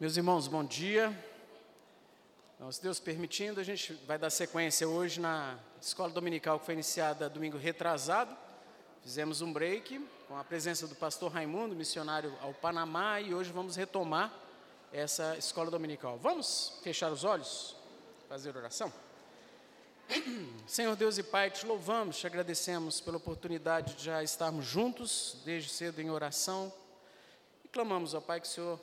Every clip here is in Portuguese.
Meus irmãos, bom dia. Então, se Deus permitindo, a gente vai dar sequência hoje na escola dominical que foi iniciada domingo retrasado. Fizemos um break com a presença do pastor Raimundo, missionário ao Panamá, e hoje vamos retomar essa escola dominical. Vamos fechar os olhos, fazer oração? Senhor Deus e Pai, te louvamos, te agradecemos pela oportunidade de já estarmos juntos desde cedo em oração. E clamamos, ó Pai, que o Senhor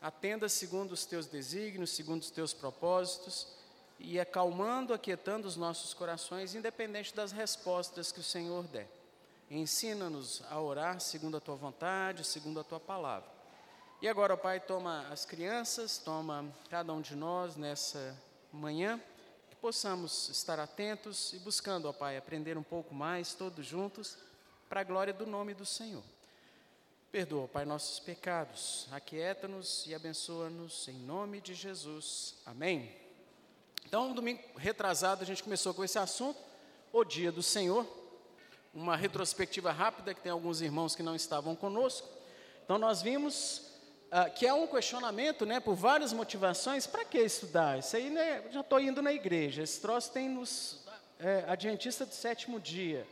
atenda segundo os teus desígnios, segundo os teus propósitos, e acalmando, aquietando os nossos corações, independente das respostas que o Senhor der. Ensina-nos a orar segundo a tua vontade, segundo a tua palavra. E agora, Pai, toma as crianças, toma cada um de nós nessa manhã, que possamos estar atentos e buscando, ó Pai, aprender um pouco mais, todos juntos, para a glória do nome do Senhor. Perdoa, Pai, nossos pecados, aquieta-nos e abençoa-nos em nome de Jesus. Amém. Então, domingo retrasado, a gente começou com esse assunto, o dia do Senhor, uma retrospectiva rápida, que tem alguns irmãos que não estavam conosco. Então, nós vimos ah, que é um questionamento, né, por várias motivações, para que estudar? Isso aí, né, já estou indo na igreja, esse troço tem nos é, Adventista do sétimo dia.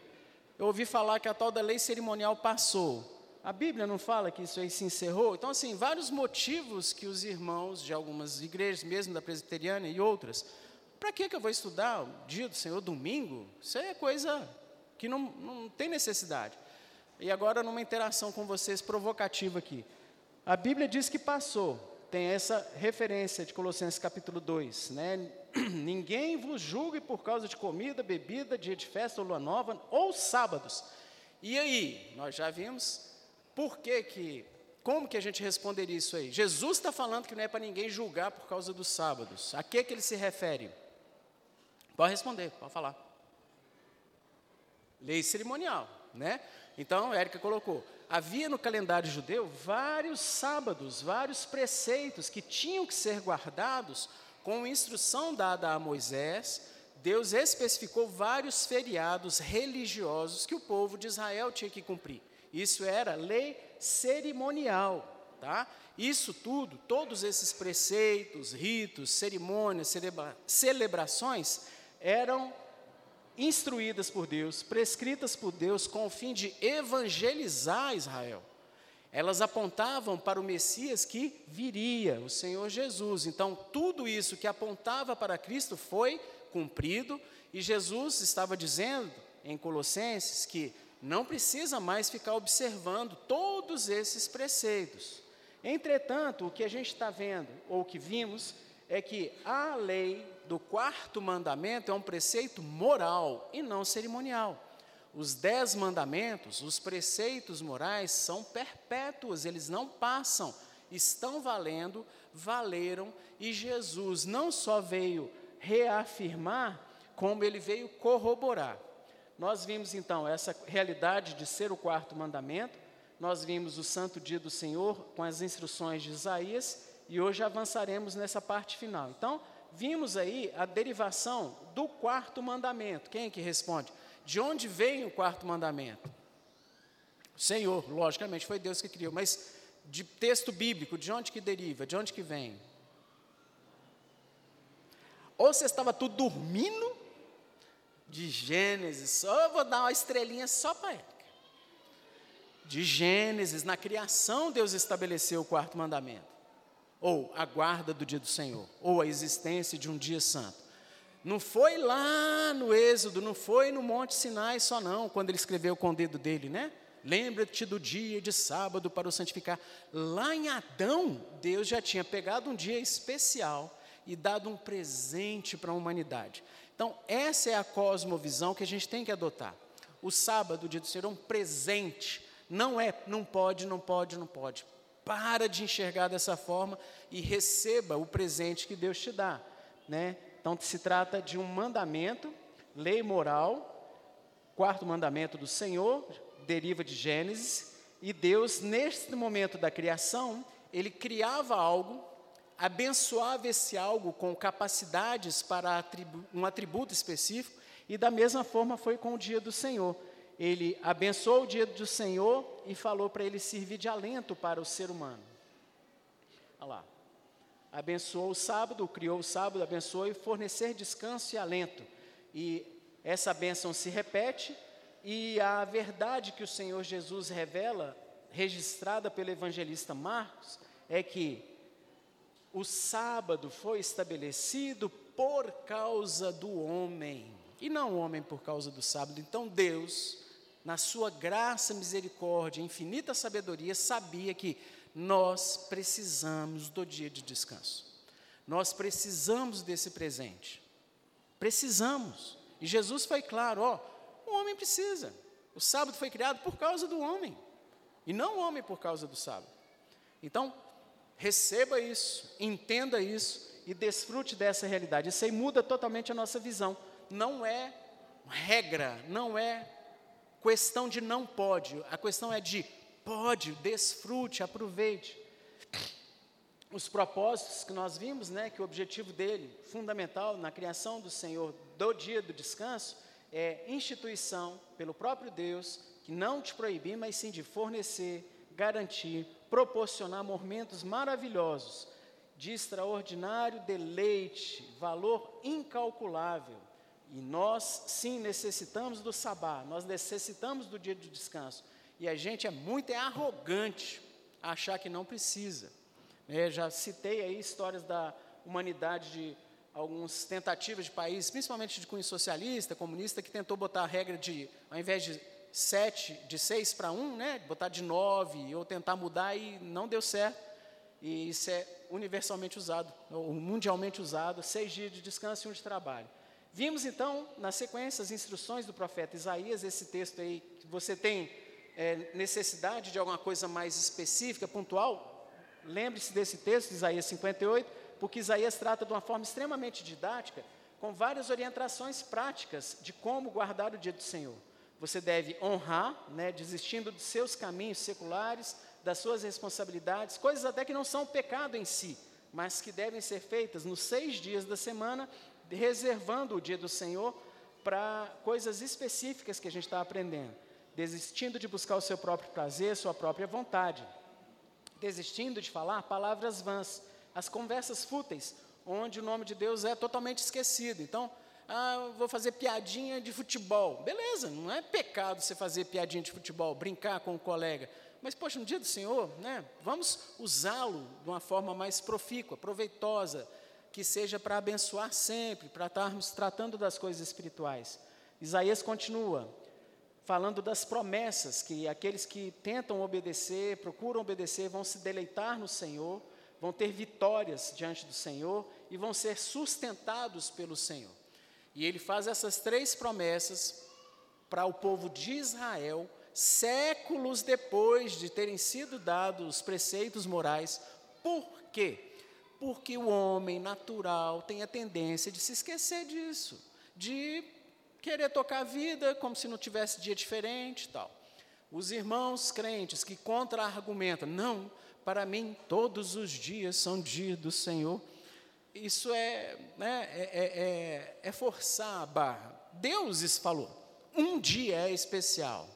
Eu ouvi falar que a tal da lei cerimonial passou. A Bíblia não fala que isso aí se encerrou? Então, assim, vários motivos que os irmãos de algumas igrejas, mesmo da presbiteriana e outras, para que, que eu vou estudar o dia do Senhor, domingo? Isso é coisa que não, não tem necessidade. E agora, numa interação com vocês provocativa aqui. A Bíblia diz que passou, tem essa referência de Colossenses capítulo 2, né? Ninguém vos julgue por causa de comida, bebida, dia de festa ou lua nova, ou sábados. E aí, nós já vimos por que que, como que a gente responderia isso aí? Jesus está falando que não é para ninguém julgar por causa dos sábados. A que que ele se refere? Pode responder, pode falar. Lei cerimonial, né? Então, Érica colocou, havia no calendário judeu vários sábados, vários preceitos que tinham que ser guardados com instrução dada a Moisés, Deus especificou vários feriados religiosos que o povo de Israel tinha que cumprir. Isso era lei cerimonial, tá? Isso tudo, todos esses preceitos, ritos, cerimônias, celebra celebrações eram instruídas por Deus, prescritas por Deus com o fim de evangelizar Israel. Elas apontavam para o Messias que viria, o Senhor Jesus. Então, tudo isso que apontava para Cristo foi cumprido, e Jesus estava dizendo em Colossenses que não precisa mais ficar observando todos esses preceitos. Entretanto, o que a gente está vendo, ou que vimos, é que a lei do quarto mandamento é um preceito moral e não cerimonial. Os dez mandamentos, os preceitos morais, são perpétuos, eles não passam, estão valendo, valeram, e Jesus não só veio reafirmar, como ele veio corroborar. Nós vimos então essa realidade de ser o quarto mandamento, nós vimos o santo dia do Senhor com as instruções de Isaías e hoje avançaremos nessa parte final. Então, vimos aí a derivação do quarto mandamento. Quem é que responde? De onde vem o quarto mandamento? O Senhor, logicamente, foi Deus que criou, mas de texto bíblico, de onde que deriva? De onde que vem? Ou você estava tudo dormindo, de Gênesis, só eu vou dar uma estrelinha só para Érica. De Gênesis, na criação, Deus estabeleceu o quarto mandamento, ou a guarda do dia do Senhor, ou a existência de um dia santo. Não foi lá no Êxodo, não foi no Monte Sinai só não, quando ele escreveu com o dedo dele, né? Lembra-te do dia de sábado para o santificar. Lá em Adão, Deus já tinha pegado um dia especial e dado um presente para a humanidade. Então, essa é a cosmovisão que a gente tem que adotar. O sábado, o dia do Senhor, é um presente. Não é, não pode, não pode, não pode. Para de enxergar dessa forma e receba o presente que Deus te dá. Né? Então, se trata de um mandamento, lei moral, quarto mandamento do Senhor, deriva de Gênesis, e Deus, neste momento da criação, ele criava algo abençoava esse algo com capacidades para atribu um atributo específico, e da mesma forma foi com o dia do Senhor. Ele abençoou o dia do Senhor e falou para ele servir de alento para o ser humano. Olha lá. abençoou o sábado, criou o sábado, abençoou e fornecer descanso e alento. E essa bênção se repete, e a verdade que o Senhor Jesus revela, registrada pelo evangelista Marcos, é que o sábado foi estabelecido por causa do homem, e não o homem por causa do sábado. Então Deus, na sua graça, misericórdia, infinita sabedoria, sabia que nós precisamos do dia de descanso. Nós precisamos desse presente. Precisamos. E Jesus foi claro, ó, o homem precisa. O sábado foi criado por causa do homem, e não o homem por causa do sábado. Então, receba isso, entenda isso e desfrute dessa realidade. Isso aí muda totalmente a nossa visão. Não é regra, não é questão de não pode, a questão é de Pode, desfrute, aproveite. Os propósitos que nós vimos, né, que o objetivo dele, fundamental na criação do Senhor do dia do descanso, é instituição pelo próprio Deus, que não te proibir, mas sim de fornecer, garantir, proporcionar momentos maravilhosos, de extraordinário deleite, valor incalculável. E nós, sim, necessitamos do sabá, nós necessitamos do dia de descanso. E a gente é muito é arrogante achar que não precisa. É, já citei aí histórias da humanidade de algumas tentativas de países, principalmente de cunho socialista, comunista, que tentou botar a regra de, ao invés de sete, de seis para um, né, botar de nove, ou tentar mudar e não deu certo. E isso é universalmente usado, ou mundialmente usado, seis dias de descanso e um de trabalho. Vimos então, na sequência, as instruções do profeta Isaías, esse texto aí que você tem é, necessidade de alguma coisa mais específica, pontual, lembre-se desse texto, Isaías 58, porque Isaías trata de uma forma extremamente didática, com várias orientações práticas de como guardar o dia do Senhor. Você deve honrar, né, desistindo de seus caminhos seculares, das suas responsabilidades, coisas até que não são pecado em si, mas que devem ser feitas nos seis dias da semana, reservando o dia do Senhor para coisas específicas que a gente está aprendendo. Desistindo de buscar o seu próprio prazer, sua própria vontade, desistindo de falar palavras vãs, as conversas fúteis, onde o nome de Deus é totalmente esquecido. Então, ah, vou fazer piadinha de futebol. Beleza, não é pecado você fazer piadinha de futebol, brincar com o colega. Mas, poxa, no dia do Senhor, né, vamos usá-lo de uma forma mais profícua, proveitosa, que seja para abençoar sempre, para estarmos tratando das coisas espirituais. Isaías continua: falando das promessas que aqueles que tentam obedecer, procuram obedecer, vão se deleitar no Senhor, vão ter vitórias diante do Senhor e vão ser sustentados pelo Senhor. E ele faz essas três promessas para o povo de Israel, séculos depois de terem sido dados os preceitos morais. Por quê? Porque o homem natural tem a tendência de se esquecer disso, de querer tocar a vida como se não tivesse dia diferente e tal. Os irmãos crentes que contra-argumentam, não, para mim todos os dias são dias do Senhor. Isso é, né, é, é, é, é forçar a barra. Deus falou, um dia é especial.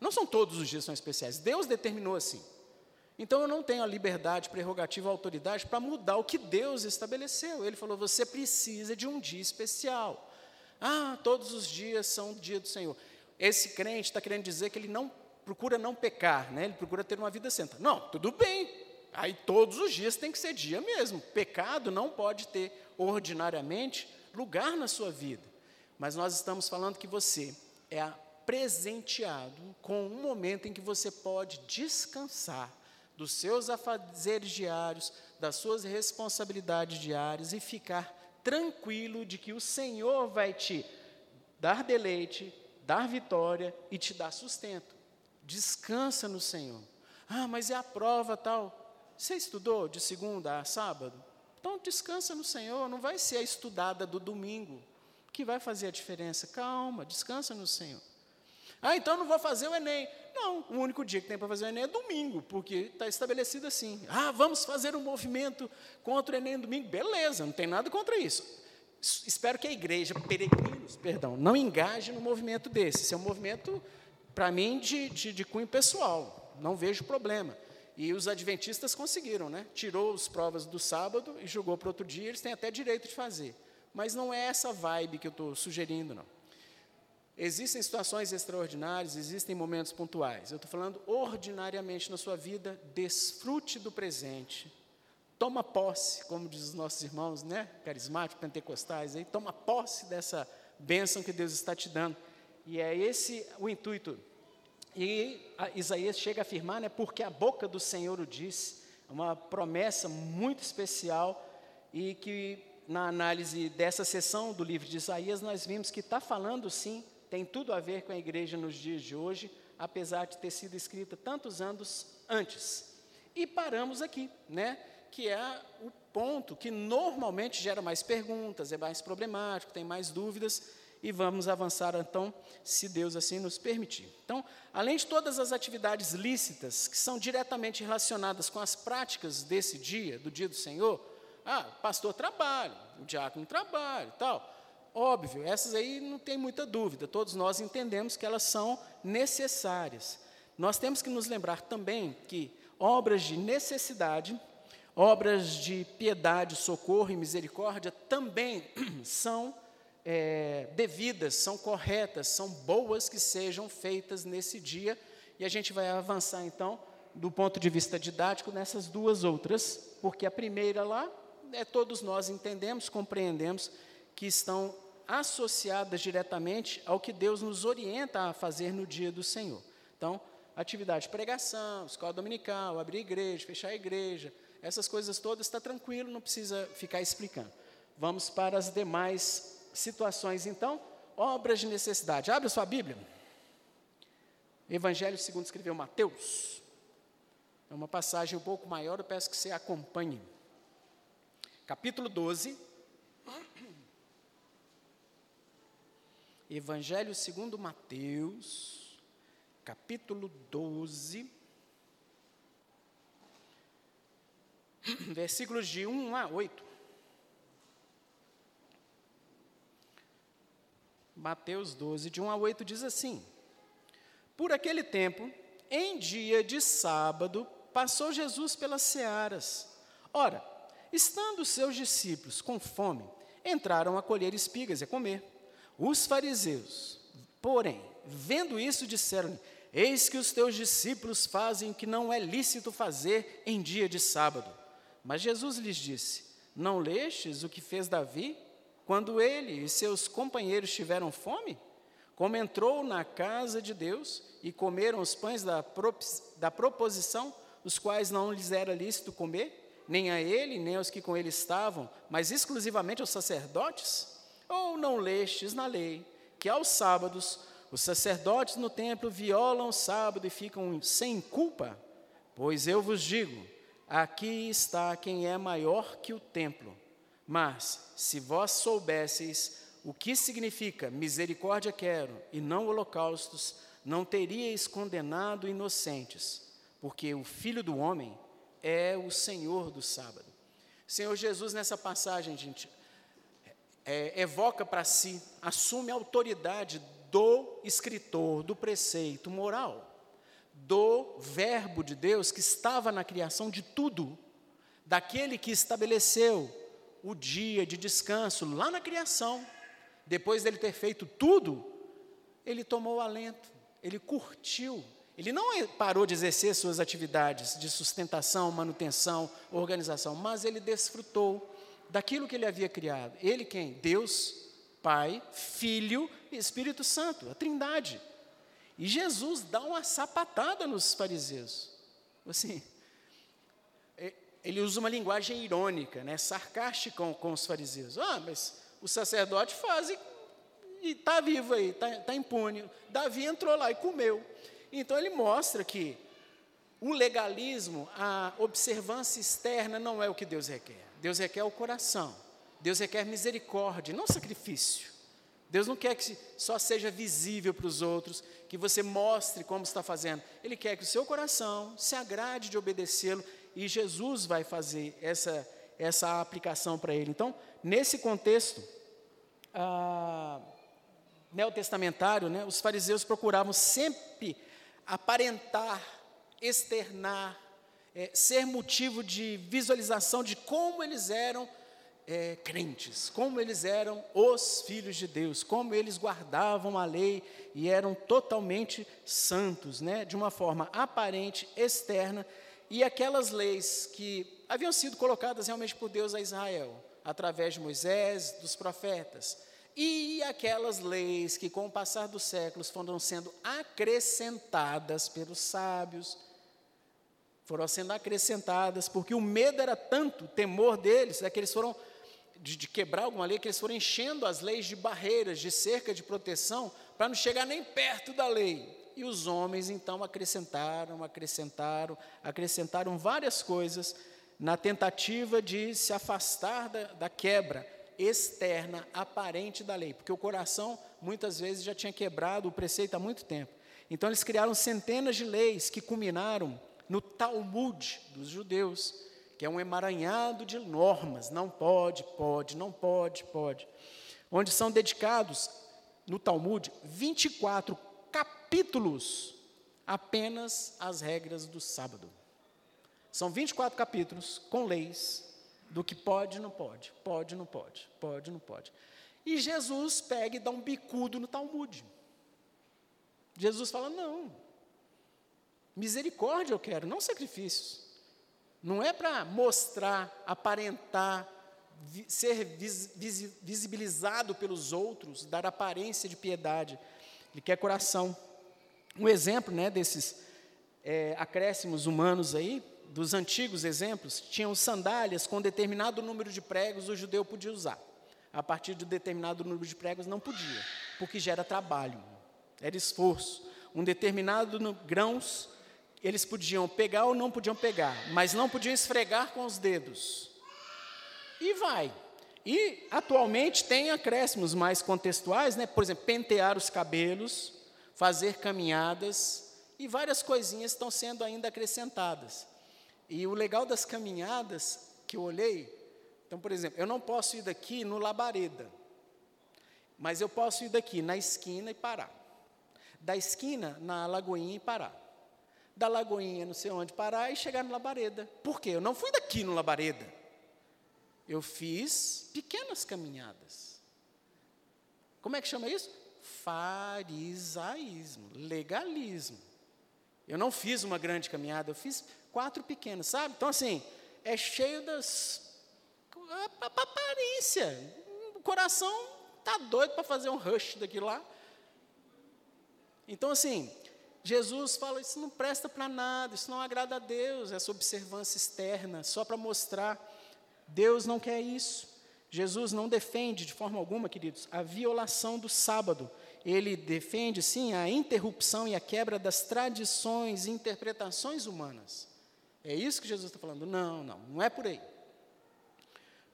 Não são todos os dias são especiais, Deus determinou assim. Então eu não tenho a liberdade, prerrogativa, autoridade para mudar o que Deus estabeleceu. Ele falou: você precisa de um dia especial. Ah, todos os dias são o dia do Senhor. Esse crente está querendo dizer que ele não procura não pecar, né? ele procura ter uma vida santa. Não, tudo bem. Aí todos os dias tem que ser dia mesmo. Pecado não pode ter ordinariamente lugar na sua vida. Mas nós estamos falando que você é presenteado com um momento em que você pode descansar dos seus afazeres diários, das suas responsabilidades diárias e ficar tranquilo de que o Senhor vai te dar deleite, dar vitória e te dar sustento. Descansa no Senhor. Ah, mas é a prova tal. Você estudou de segunda a sábado? Então descansa no Senhor, não vai ser a estudada do domingo que vai fazer a diferença. Calma, descansa no Senhor. Ah, então não vou fazer o Enem. Não, o único dia que tem para fazer o Enem é domingo, porque está estabelecido assim. Ah, vamos fazer um movimento contra o Enem domingo. Beleza, não tem nada contra isso. Espero que a igreja, peregrinos, perdão, não engaje no movimento desse. Esse é um movimento, para mim, de, de, de cunho pessoal. Não vejo problema. E os adventistas conseguiram, né? Tirou as provas do sábado e jogou para outro dia, eles têm até direito de fazer. Mas não é essa vibe que eu estou sugerindo, não. Existem situações extraordinárias, existem momentos pontuais. Eu estou falando ordinariamente na sua vida, desfrute do presente. Toma posse, como diz os nossos irmãos, né, carismáticos, pentecostais, aí, toma posse dessa bênção que Deus está te dando. E é esse o intuito. E Isaías chega a afirmar, né, porque a boca do Senhor o é uma promessa muito especial e que na análise dessa sessão do livro de Isaías nós vimos que está falando sim, tem tudo a ver com a igreja nos dias de hoje, apesar de ter sido escrita tantos anos antes. E paramos aqui, né? Que é o ponto que normalmente gera mais perguntas, é mais problemático, tem mais dúvidas, e vamos avançar então, se Deus assim nos permitir. Então, além de todas as atividades lícitas que são diretamente relacionadas com as práticas desse dia, do dia do Senhor, ah, pastor trabalha, o diácono trabalha e tal. Óbvio, essas aí não tem muita dúvida, todos nós entendemos que elas são necessárias. Nós temos que nos lembrar também que obras de necessidade, obras de piedade, socorro e misericórdia também são é, devidas, são corretas, são boas que sejam feitas nesse dia. E a gente vai avançar então, do ponto de vista didático, nessas duas outras, porque a primeira lá, é, todos nós entendemos, compreendemos que estão associadas diretamente ao que Deus nos orienta a fazer no dia do Senhor. Então, atividade de pregação, escola dominical, abrir igreja, fechar a igreja, essas coisas todas está tranquilo, não precisa ficar explicando. Vamos para as demais situações, então, obras de necessidade. Abre sua Bíblia. Evangelho segundo escreveu Mateus. É uma passagem um pouco maior, eu peço que você acompanhe. Capítulo 12. Evangelho segundo Mateus, capítulo 12. Versículos de 1 a 8. Mateus 12, de 1 a 8, diz assim: Por aquele tempo, em dia de sábado, passou Jesus pelas searas. Ora, estando seus discípulos com fome, entraram a colher espigas e a comer. Os fariseus, porém, vendo isso, disseram Eis que os teus discípulos fazem o que não é lícito fazer em dia de sábado. Mas Jesus lhes disse: Não lestes o que fez Davi quando ele e seus companheiros tiveram fome, como entrou na casa de Deus e comeram os pães da, da proposição, os quais não lhes era lícito comer, nem a ele, nem aos que com ele estavam, mas exclusivamente aos sacerdotes? Ou não lestes na lei que aos sábados os sacerdotes no templo violam o sábado e ficam sem culpa? Pois eu vos digo: aqui está quem é maior que o templo. Mas, se vós soubesseis o que significa misericórdia quero e não holocaustos, não teríeis condenado inocentes, porque o Filho do Homem é o Senhor do sábado. Senhor Jesus, nessa passagem, gente, é, evoca para si, assume a autoridade do escritor, do preceito moral, do Verbo de Deus que estava na criação de tudo, daquele que estabeleceu o dia de descanso lá na criação, depois dele ter feito tudo, ele tomou alento, ele curtiu, ele não parou de exercer suas atividades de sustentação, manutenção, organização, mas ele desfrutou daquilo que ele havia criado. Ele quem? Deus, Pai, Filho e Espírito Santo, a Trindade. E Jesus dá uma sapatada nos fariseus. Assim, ele usa uma linguagem irônica, né, sarcástica com, com os fariseus. Ah, mas o sacerdote faz e está vivo aí, está tá impune. Davi entrou lá e comeu. Então ele mostra que o legalismo, a observância externa não é o que Deus requer. Deus requer o coração. Deus requer misericórdia, não sacrifício. Deus não quer que só seja visível para os outros, que você mostre como está fazendo. Ele quer que o seu coração se agrade de obedecê-lo e Jesus vai fazer essa, essa aplicação para ele. Então, nesse contexto ah, neotestamentário, né, os fariseus procuravam sempre aparentar, externar, é, ser motivo de visualização de como eles eram é, crentes, como eles eram os filhos de Deus, como eles guardavam a lei e eram totalmente santos, né, de uma forma aparente, externa, e aquelas leis que haviam sido colocadas realmente por Deus a Israel, através de Moisés, dos profetas, e aquelas leis que, com o passar dos séculos, foram sendo acrescentadas pelos sábios, foram sendo acrescentadas, porque o medo era tanto, o temor deles, é que eles foram de, de quebrar alguma lei, que eles foram enchendo as leis de barreiras, de cerca de proteção, para não chegar nem perto da lei. E os homens então acrescentaram, acrescentaram, acrescentaram várias coisas na tentativa de se afastar da, da quebra externa, aparente da lei, porque o coração muitas vezes já tinha quebrado o preceito há muito tempo. Então eles criaram centenas de leis que culminaram no Talmud dos judeus, que é um emaranhado de normas, não pode, pode, não pode, pode, onde são dedicados no Talmud 24 capítulos apenas às regras do sábado. São 24 capítulos com leis do que pode e não pode, pode e não pode, pode e não pode. E Jesus pega e dá um bicudo no Talmud. Jesus fala: não, misericórdia eu quero, não sacrifícios. Não é para mostrar, aparentar, vi, ser vis, vis, visibilizado pelos outros, dar aparência de piedade. Ele quer coração. Um exemplo né, desses é, acréscimos humanos aí, dos antigos exemplos, tinham sandálias com determinado número de pregos o judeu podia usar. A partir de determinado número de pregos não podia, porque gera trabalho, era esforço. Um determinado grãos eles podiam pegar ou não podiam pegar, mas não podiam esfregar com os dedos. E vai. E atualmente tem acréscimos mais contextuais, né? por exemplo, pentear os cabelos, fazer caminhadas, e várias coisinhas estão sendo ainda acrescentadas. E o legal das caminhadas que eu olhei, então, por exemplo, eu não posso ir daqui no Labareda, mas eu posso ir daqui na esquina e parar. Da esquina na Lagoinha e parar da Lagoinha, não sei onde, parar e chegar no Labareda. Por quê? Eu não fui daqui no Labareda. Eu fiz pequenas caminhadas. Como é que chama isso? Farisaísmo, legalismo. Eu não fiz uma grande caminhada, eu fiz quatro pequenas, sabe? Então, assim, é cheio das. Aparência. O coração tá doido para fazer um rush daquilo lá. Então, assim, Jesus fala: Isso não presta para nada, isso não agrada a Deus, essa observância externa, só para mostrar. Deus não quer isso. Jesus não defende de forma alguma, queridos, a violação do sábado. Ele defende, sim, a interrupção e a quebra das tradições e interpretações humanas. É isso que Jesus está falando? Não, não, não é por aí.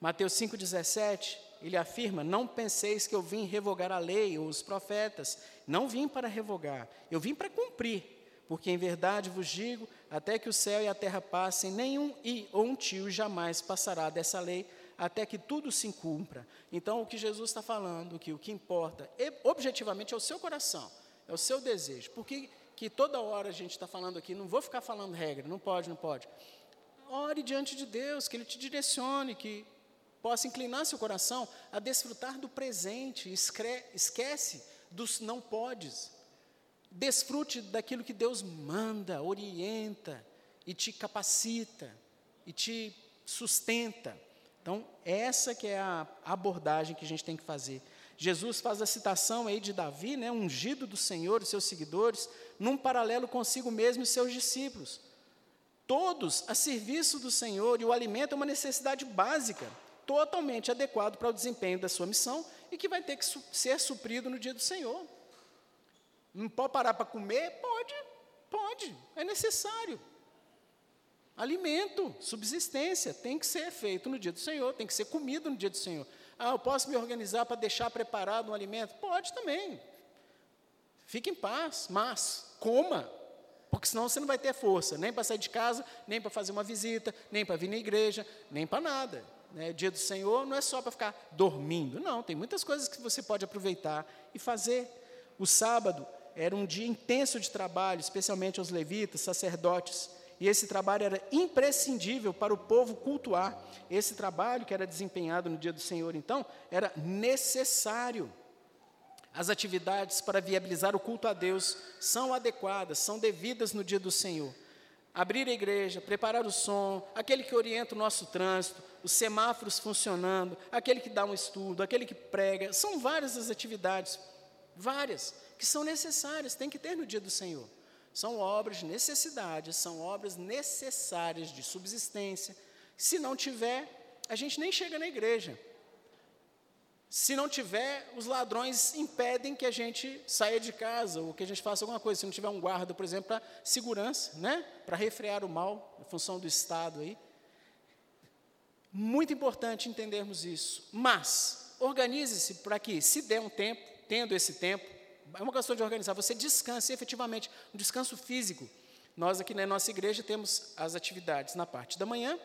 Mateus 5,17, ele afirma: Não penseis que eu vim revogar a lei ou os profetas. Não vim para revogar, eu vim para cumprir. Porque em verdade vos digo: até que o céu e a terra passem, nenhum i ou um tio jamais passará dessa lei, até que tudo se cumpra. Então, o que Jesus está falando, que o que importa objetivamente é o seu coração, é o seu desejo. Porque que toda hora a gente está falando aqui, não vou ficar falando regra, não pode, não pode. Ore diante de Deus, que Ele te direcione, que possa inclinar seu coração a desfrutar do presente, esquece dos não podes. Desfrute daquilo que Deus manda, orienta e te capacita e te sustenta. Então, essa que é a abordagem que a gente tem que fazer. Jesus faz a citação aí de Davi, né, ungido do Senhor e seus seguidores, num paralelo consigo mesmo e seus discípulos. Todos a serviço do Senhor e o alimento é uma necessidade básica totalmente adequado para o desempenho da sua missão e que vai ter que ser suprido no dia do Senhor. Não pode parar para comer? Pode, pode, é necessário. Alimento, subsistência, tem que ser feito no dia do Senhor, tem que ser comido no dia do Senhor. Ah, eu posso me organizar para deixar preparado um alimento? Pode também. Fique em paz, mas coma, porque senão você não vai ter força, nem para sair de casa, nem para fazer uma visita, nem para vir na igreja, nem para nada né, dia do Senhor não é só para ficar dormindo, não, tem muitas coisas que você pode aproveitar e fazer. O sábado era um dia intenso de trabalho, especialmente aos levitas, sacerdotes e esse trabalho era imprescindível para o povo cultuar. Esse trabalho que era desempenhado no dia do Senhor, então, era necessário. As atividades para viabilizar o culto a Deus são adequadas, são devidas no dia do Senhor. Abrir a igreja, preparar o som, aquele que orienta o nosso trânsito, os semáforos funcionando, aquele que dá um estudo, aquele que prega, são várias as atividades, várias, que são necessárias, tem que ter no dia do Senhor. São obras de necessidade, são obras necessárias de subsistência. Se não tiver, a gente nem chega na igreja. Se não tiver, os ladrões impedem que a gente saia de casa ou que a gente faça alguma coisa. Se não tiver um guarda, por exemplo, para segurança, né? para refrear o mal, a função do Estado aí. Muito importante entendermos isso. Mas, organize-se para que, se der um tempo, tendo esse tempo, é uma questão de organizar, você descanse efetivamente, um descanso físico. Nós aqui na nossa igreja temos as atividades na parte da manhã,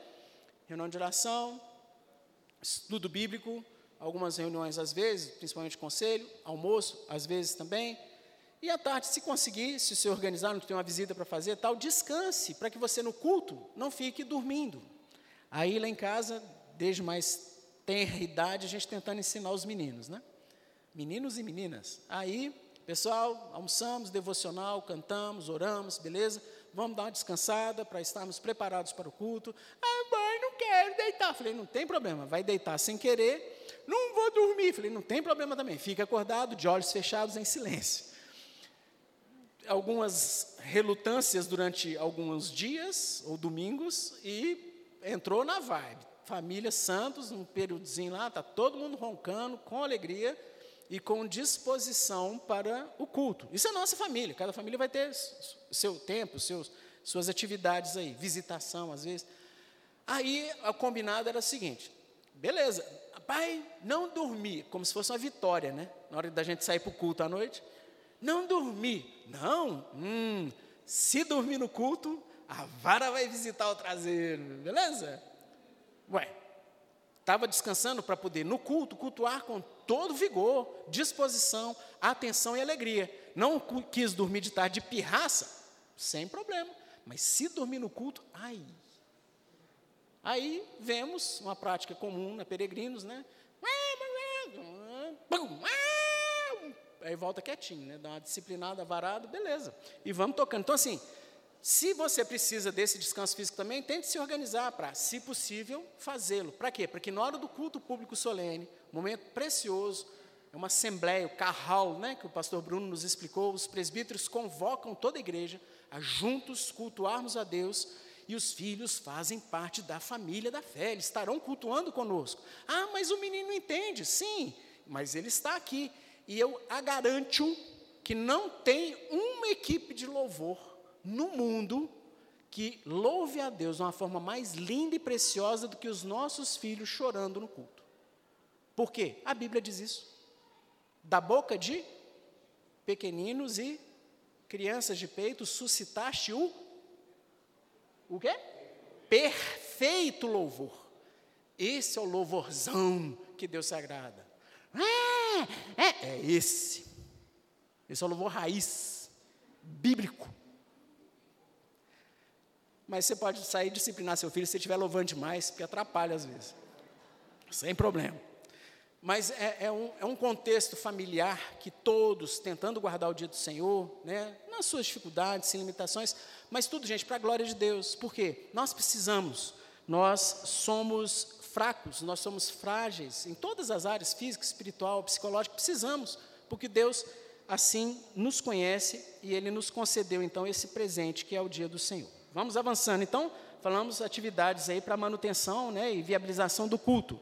reunião de oração, estudo bíblico, algumas reuniões às vezes, principalmente conselho, almoço, às vezes também. E à tarde, se conseguir, se se organizar, não tem uma visita para fazer, tal, descanse, para que você no culto não fique dormindo. Aí lá em casa, desde mais tenra idade, a gente tentando ensinar os meninos, né? Meninos e meninas. Aí, pessoal, almoçamos, devocional, cantamos, oramos, beleza? Vamos dar uma descansada para estarmos preparados para o culto. Ah, mãe, não quero deitar. Falei, não tem problema, vai deitar sem querer. Não vou dormir. Falei, não tem problema também. Fica acordado, de olhos fechados, em silêncio. Algumas relutâncias durante alguns dias ou domingos e entrou na vibe. Família Santos, um períodozinho lá, está todo mundo roncando, com alegria e com disposição para o culto. Isso é nossa família, cada família vai ter seu tempo, seus, suas atividades aí, visitação às vezes. Aí a combinada era o seguinte: beleza, pai, não dormir, como se fosse uma vitória, né? Na hora da gente sair para o culto à noite. Não dormir, não, hum, se dormir no culto, a vara vai visitar o traseiro, beleza? Ué, estava descansando para poder, no culto, cultuar com todo vigor, disposição, atenção e alegria. Não quis dormir de tarde de pirraça, sem problema. Mas se dormir no culto, ai. Aí vemos uma prática comum na peregrinos, né? Aí volta quietinho, né? Dá uma disciplinada, varado, beleza. E vamos tocando. Então, assim, se você precisa desse descanso físico também, tente se organizar para, se possível, fazê-lo. Para quê? Para que na hora do culto público solene, momento precioso, é uma assembleia, o carral, né, que o pastor Bruno nos explicou, os presbíteros convocam toda a igreja a juntos cultuarmos a Deus e os filhos fazem parte da família da fé, eles estarão cultuando conosco. Ah, mas o menino entende. Sim, mas ele está aqui. E eu a garanto que não tem uma equipe de louvor no mundo que louve a Deus de uma forma mais linda e preciosa do que os nossos filhos chorando no culto. Por quê? A Bíblia diz isso. Da boca de pequeninos e crianças de peito suscitaste o o quê? Perfeito louvor. Esse é o louvorzão que Deus se agrada. É, é, é esse. Esse é o louvor raiz, bíblico. Mas você pode sair e disciplinar seu filho se estiver louvando demais, porque atrapalha às vezes. Sem problema. Mas é, é, um, é um contexto familiar que todos, tentando guardar o dia do Senhor, né, nas suas dificuldades, sem limitações, mas tudo, gente, para a glória de Deus. Por quê? Nós precisamos, nós somos fracos, nós somos frágeis em todas as áreas, física, espiritual, psicológica, precisamos, porque Deus assim nos conhece e Ele nos concedeu então esse presente que é o dia do Senhor. Vamos avançando. Então, falamos atividades aí para manutenção né, e viabilização do culto.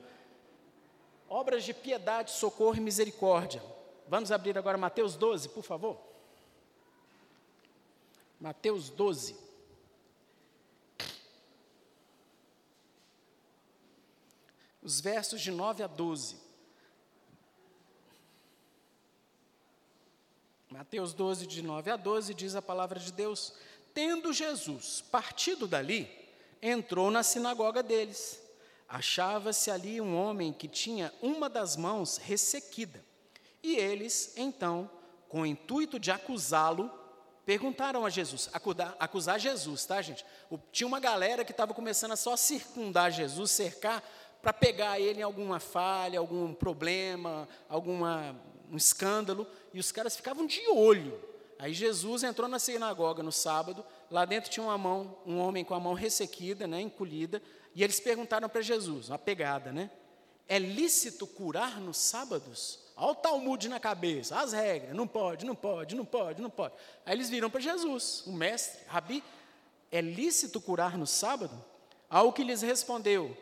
Obras de piedade, socorro e misericórdia. Vamos abrir agora Mateus 12, por favor. Mateus 12. Os versos de 9 a 12. Mateus 12, de 9 a 12, diz a palavra de Deus: Tendo Jesus partido dali, entrou na sinagoga deles. Achava-se ali um homem que tinha uma das mãos ressequida. E eles, então, com o intuito de acusá-lo, perguntaram a Jesus, acusar, acusar Jesus, tá, gente? O, tinha uma galera que estava começando a só circundar Jesus, cercar, para pegar ele em alguma falha, algum problema, alguma um escândalo, e os caras ficavam de olho. Aí Jesus entrou na sinagoga no sábado, lá dentro tinha uma mão, um homem com a mão ressequida, né, encolhida, e eles perguntaram para Jesus, uma pegada, né? É lícito curar nos sábados? Olha o Talmud na cabeça, as regras, não pode, não pode, não pode, não pode. Aí eles viram para Jesus, o mestre, Rabi, é lícito curar no sábado? Ao que lhes respondeu: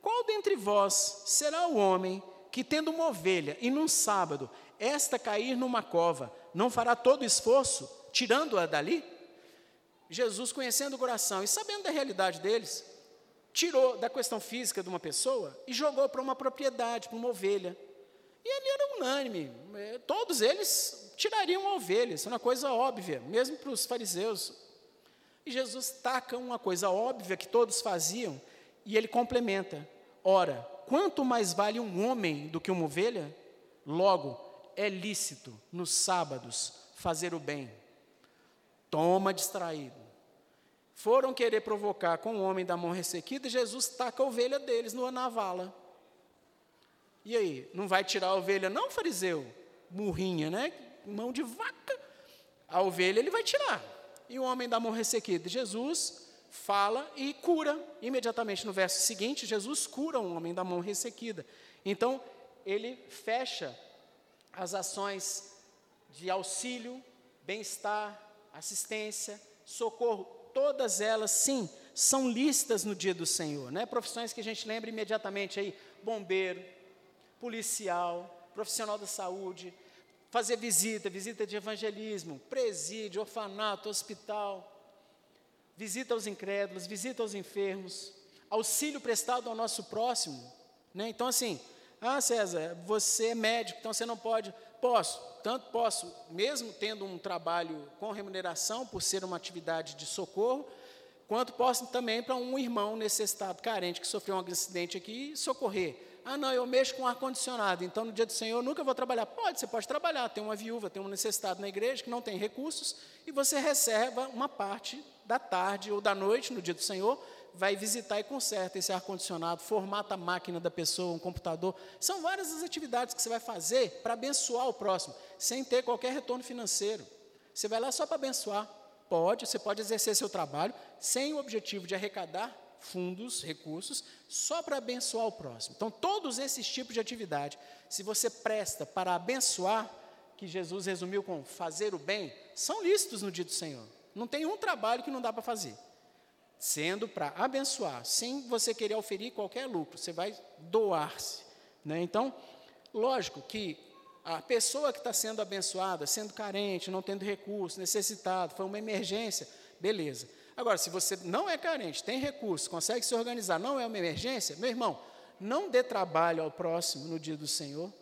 Qual dentre vós será o homem que, tendo uma ovelha e num sábado, esta cair numa cova, não fará todo o esforço, tirando-a dali? Jesus, conhecendo o coração e sabendo da realidade deles, tirou da questão física de uma pessoa e jogou para uma propriedade, para uma ovelha. E ele era unânime, é, todos eles tirariam a ovelha, isso é uma coisa óbvia, mesmo para os fariseus. E Jesus taca uma coisa óbvia que todos faziam, e ele complementa: ora, quanto mais vale um homem do que uma ovelha? Logo, é lícito nos sábados fazer o bem. Toma distraído. Foram querer provocar com o homem da mão ressequida, Jesus taca a ovelha deles no navala. E aí, não vai tirar a ovelha, não, fariseu? Murrinha, né? Mão de vaca. A ovelha ele vai tirar. E o homem da mão ressequida, Jesus fala e cura. Imediatamente no verso seguinte, Jesus cura um homem da mão ressequida. Então, ele fecha as ações de auxílio, bem-estar, assistência, socorro, todas elas, sim, são listas no dia do Senhor, né? Profissões que a gente lembra imediatamente aí, bombeiro, policial, profissional da saúde, fazer visita, visita de evangelismo, presídio, orfanato, hospital, visita aos incrédulos, visita aos enfermos, auxílio prestado ao nosso próximo, né? Então assim, ah, César, você é médico, então você não pode. Posso, tanto posso, mesmo tendo um trabalho com remuneração, por ser uma atividade de socorro, quanto posso também para um irmão necessitado, carente, que sofreu um acidente aqui, socorrer. Ah, não, eu mexo com ar-condicionado, então no dia do Senhor eu nunca vou trabalhar. Pode, você pode trabalhar. Tem uma viúva, tem um necessitado na igreja que não tem recursos, e você reserva uma parte da tarde ou da noite, no dia do Senhor, vai visitar e conserta esse ar-condicionado, formata a máquina da pessoa, um computador. São várias as atividades que você vai fazer para abençoar o próximo, sem ter qualquer retorno financeiro. Você vai lá só para abençoar. Pode, você pode exercer seu trabalho sem o objetivo de arrecadar fundos, recursos, só para abençoar o próximo. Então, todos esses tipos de atividade, se você presta para abençoar, que Jesus resumiu com fazer o bem, são lícitos no dia do Senhor. Não tem um trabalho que não dá para fazer sendo para abençoar, sem você querer oferir qualquer lucro, você vai doar-se. Né? Então, lógico que a pessoa que está sendo abençoada, sendo carente, não tendo recurso, necessitado, foi uma emergência, beleza. Agora, se você não é carente, tem recurso, consegue se organizar, não é uma emergência, meu irmão, não dê trabalho ao próximo no dia do Senhor,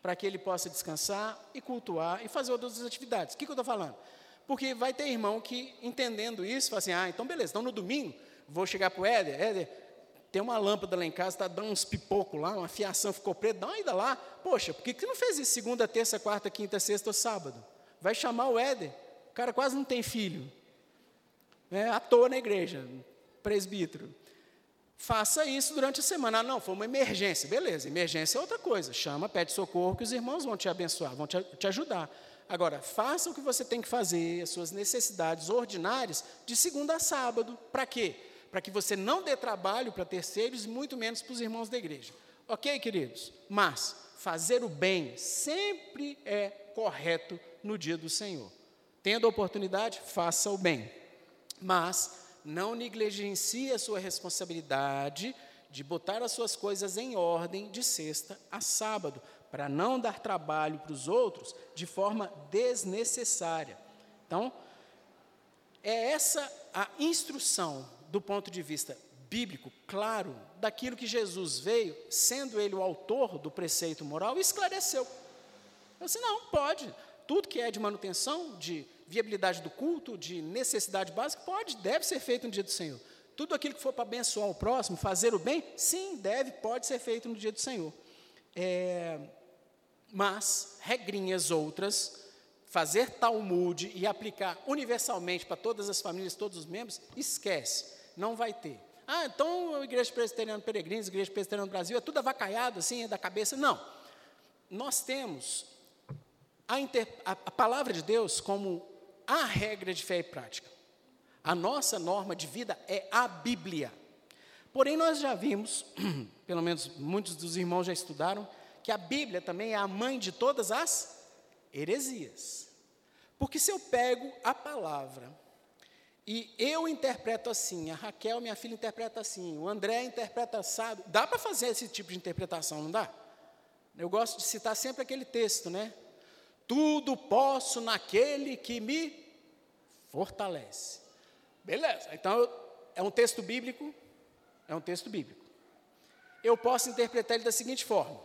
para que ele possa descansar e cultuar e fazer outras atividades. O que, que eu estou falando? Porque vai ter irmão que, entendendo isso, fala assim: ah, então beleza, então no domingo vou chegar para o Éder, Éder, tem uma lâmpada lá em casa, está dando uns pipocos lá, uma fiação ficou preta, dá uma ida lá. Poxa, por que, que não fez isso segunda, terça, quarta, quinta, sexta ou sábado? Vai chamar o Éder, o cara quase não tem filho. É à toa na igreja, presbítero. Faça isso durante a semana. Ah, não, foi uma emergência. Beleza, emergência é outra coisa. Chama, pede socorro, que os irmãos vão te abençoar, vão te, te ajudar. Agora, faça o que você tem que fazer, as suas necessidades ordinárias, de segunda a sábado. Para quê? Para que você não dê trabalho para terceiros e muito menos para os irmãos da igreja. Ok, queridos? Mas fazer o bem sempre é correto no dia do Senhor. Tendo a oportunidade, faça o bem. Mas não negligencie a sua responsabilidade de botar as suas coisas em ordem de sexta a sábado, para não dar trabalho para os outros de forma desnecessária. Então, é essa a instrução do ponto de vista bíblico, claro, daquilo que Jesus veio, sendo ele o autor do preceito moral, esclareceu. Eu disse, não, pode. Tudo que é de manutenção, de viabilidade do culto, de necessidade básica, pode, deve ser feito no dia do Senhor. Tudo aquilo que for para abençoar o próximo, fazer o bem, sim, deve, pode ser feito no dia do Senhor. É, mas regrinhas outras fazer Talmud e aplicar universalmente para todas as famílias, todos os membros, esquece, não vai ter. Ah, então a Igreja Presbiteriana Peregrinos, a Igreja Presbiteriana do Brasil, é tudo avacaiado assim, é da cabeça. Não. Nós temos a, inter, a, a palavra de Deus como a regra de fé e prática. A nossa norma de vida é a Bíblia. Porém, nós já vimos, pelo menos muitos dos irmãos já estudaram, que a Bíblia também é a mãe de todas as heresias. Porque se eu pego a palavra e eu interpreto assim, a Raquel, minha filha, interpreta assim, o André interpreta assado, dá para fazer esse tipo de interpretação, não dá? Eu gosto de citar sempre aquele texto, né? Tudo posso naquele que me fortalece. Beleza, então é um texto bíblico, é um texto bíblico. Eu posso interpretar ele da seguinte forma: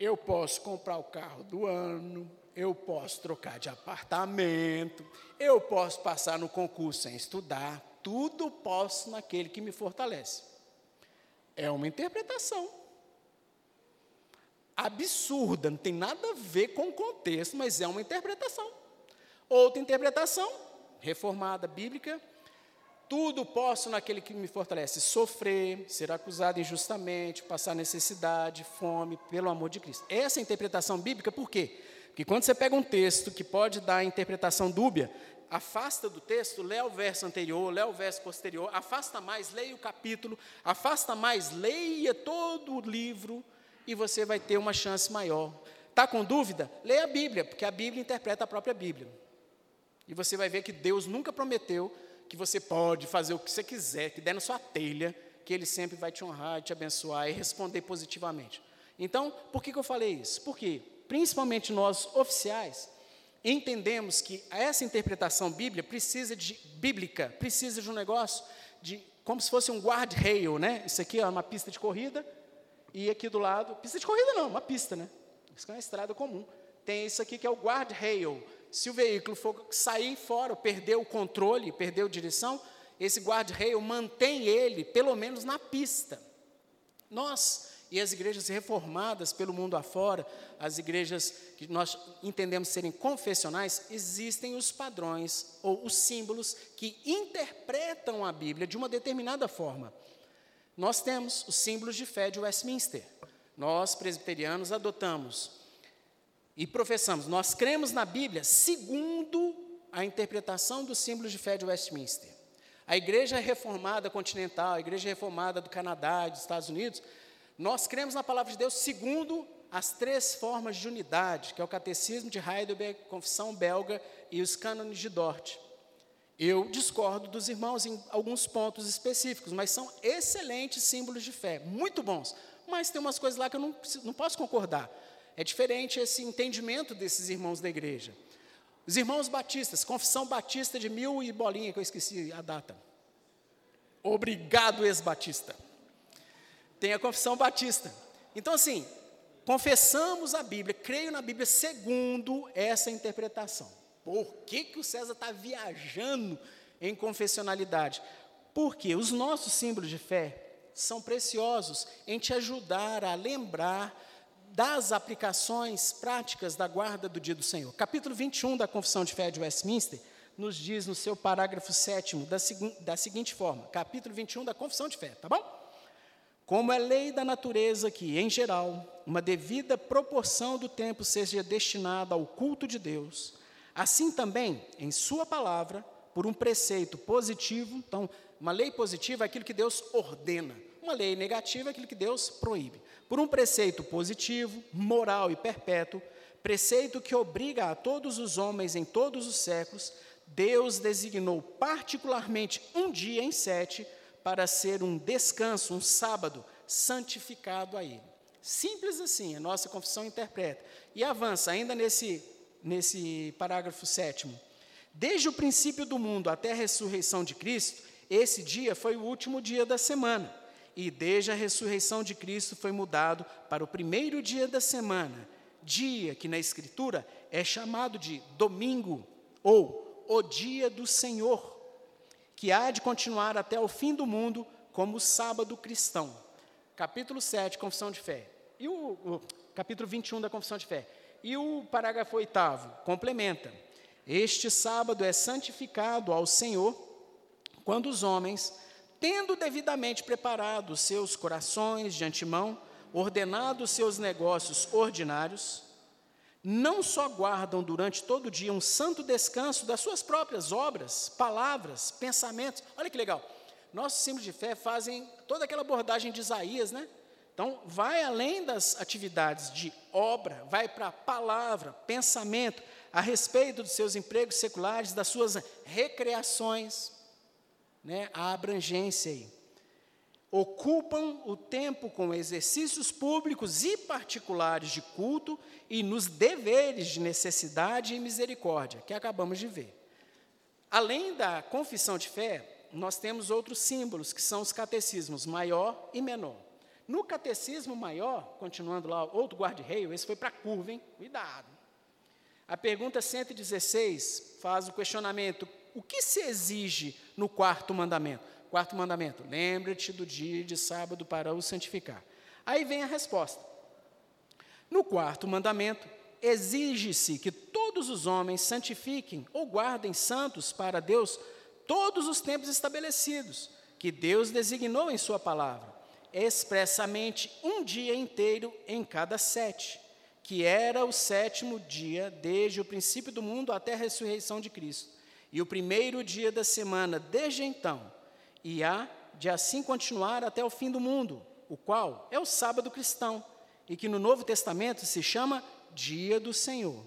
eu posso comprar o carro do ano, eu posso trocar de apartamento, eu posso passar no concurso sem estudar, tudo posso naquele que me fortalece. É uma interpretação absurda, não tem nada a ver com o contexto, mas é uma interpretação. Outra interpretação, reformada, bíblica, tudo posso naquele que me fortalece. Sofrer, ser acusado injustamente, passar necessidade, fome, pelo amor de Cristo. Essa é a interpretação bíblica, por quê? Porque quando você pega um texto que pode dar interpretação dúbia, afasta do texto, lê o verso anterior, lê o verso posterior, afasta mais, leia o capítulo, afasta mais, leia todo o livro e você vai ter uma chance maior. Está com dúvida? Leia a Bíblia, porque a Bíblia interpreta a própria Bíblia. E você vai ver que Deus nunca prometeu que você pode fazer o que você quiser, que der na sua telha, que Ele sempre vai te honrar, te abençoar e responder positivamente. Então, por que, que eu falei isso? Porque, principalmente nós oficiais, entendemos que essa interpretação bíblica precisa de bíblica, precisa de um negócio de como se fosse um guard-rail, né? Isso aqui é uma pista de corrida e aqui do lado, pista de corrida não, uma pista, né? Isso é uma estrada comum. Tem isso aqui que é o guard-rail, se o veículo for sair fora, perder o controle, perder a direção, esse guarda-reio mantém ele, pelo menos, na pista. Nós e as igrejas reformadas pelo mundo afora, as igrejas que nós entendemos serem confessionais, existem os padrões ou os símbolos que interpretam a Bíblia de uma determinada forma. Nós temos os símbolos de fé de Westminster. Nós, presbiterianos, adotamos e professamos, nós cremos na Bíblia segundo a interpretação dos símbolos de fé de Westminster. A Igreja Reformada Continental, a Igreja Reformada do Canadá, dos Estados Unidos, nós cremos na palavra de Deus segundo as três formas de unidade, que é o Catecismo de Heidelberg, Confissão Belga e os Cânones de Dort. Eu discordo dos irmãos em alguns pontos específicos, mas são excelentes símbolos de fé, muito bons. Mas tem umas coisas lá que eu não, não posso concordar. É diferente esse entendimento desses irmãos da igreja. Os irmãos batistas, confissão batista de mil e bolinha, que eu esqueci a data. Obrigado, ex-batista. Tem a confissão batista. Então, assim, confessamos a Bíblia, creio na Bíblia segundo essa interpretação. Por que, que o César está viajando em confessionalidade? Porque os nossos símbolos de fé são preciosos em te ajudar a lembrar das aplicações práticas da guarda do dia do Senhor. Capítulo 21 da Confissão de Fé de Westminster nos diz no seu parágrafo 7 da, da seguinte forma: capítulo 21 da Confissão de Fé, tá bom? Como é lei da natureza que, em geral, uma devida proporção do tempo seja destinada ao culto de Deus, assim também, em Sua palavra, por um preceito positivo, então, uma lei positiva é aquilo que Deus ordena, uma lei negativa é aquilo que Deus proíbe por um preceito positivo, moral e perpétuo, preceito que obriga a todos os homens em todos os séculos, Deus designou particularmente um dia em sete para ser um descanso, um sábado santificado a Ele. Simples assim, a nossa confissão interpreta. E avança ainda nesse, nesse parágrafo sétimo. Desde o princípio do mundo até a ressurreição de Cristo, esse dia foi o último dia da semana e desde a ressurreição de Cristo foi mudado para o primeiro dia da semana, dia que na Escritura é chamado de domingo ou o dia do Senhor, que há de continuar até o fim do mundo como o sábado cristão. Capítulo 7, Confissão de Fé. E o, o capítulo 21 da Confissão de Fé. E o parágrafo oitavo complementa: Este sábado é santificado ao Senhor quando os homens, tendo devidamente preparado seus corações de antemão, ordenado seus negócios ordinários, não só guardam durante todo o dia um santo descanso das suas próprias obras, palavras, pensamentos. Olha que legal. Nossos símbolos de fé fazem toda aquela abordagem de Isaías, né? Então, vai além das atividades de obra, vai para a palavra, pensamento, a respeito dos seus empregos seculares, das suas recreações, né? A abrangência aí ocupam o tempo com exercícios públicos e particulares de culto e nos deveres de necessidade e misericórdia, que acabamos de ver. Além da confissão de fé, nós temos outros símbolos, que são os catecismos maior e menor. No catecismo maior, continuando lá, outro guarda-reio, esse foi para a curva, hein? Cuidado. A pergunta 116 faz o questionamento: o que se exige no quarto mandamento? Quarto mandamento: lembre-te do dia de sábado para o santificar. Aí vem a resposta. No quarto mandamento, exige-se que todos os homens santifiquem ou guardem santos para Deus todos os tempos estabelecidos, que Deus designou em Sua palavra, expressamente um dia inteiro em cada sete, que era o sétimo dia desde o princípio do mundo até a ressurreição de Cristo, e o primeiro dia da semana desde então e há de assim continuar até o fim do mundo, o qual é o sábado cristão, e que no Novo Testamento se chama Dia do Senhor.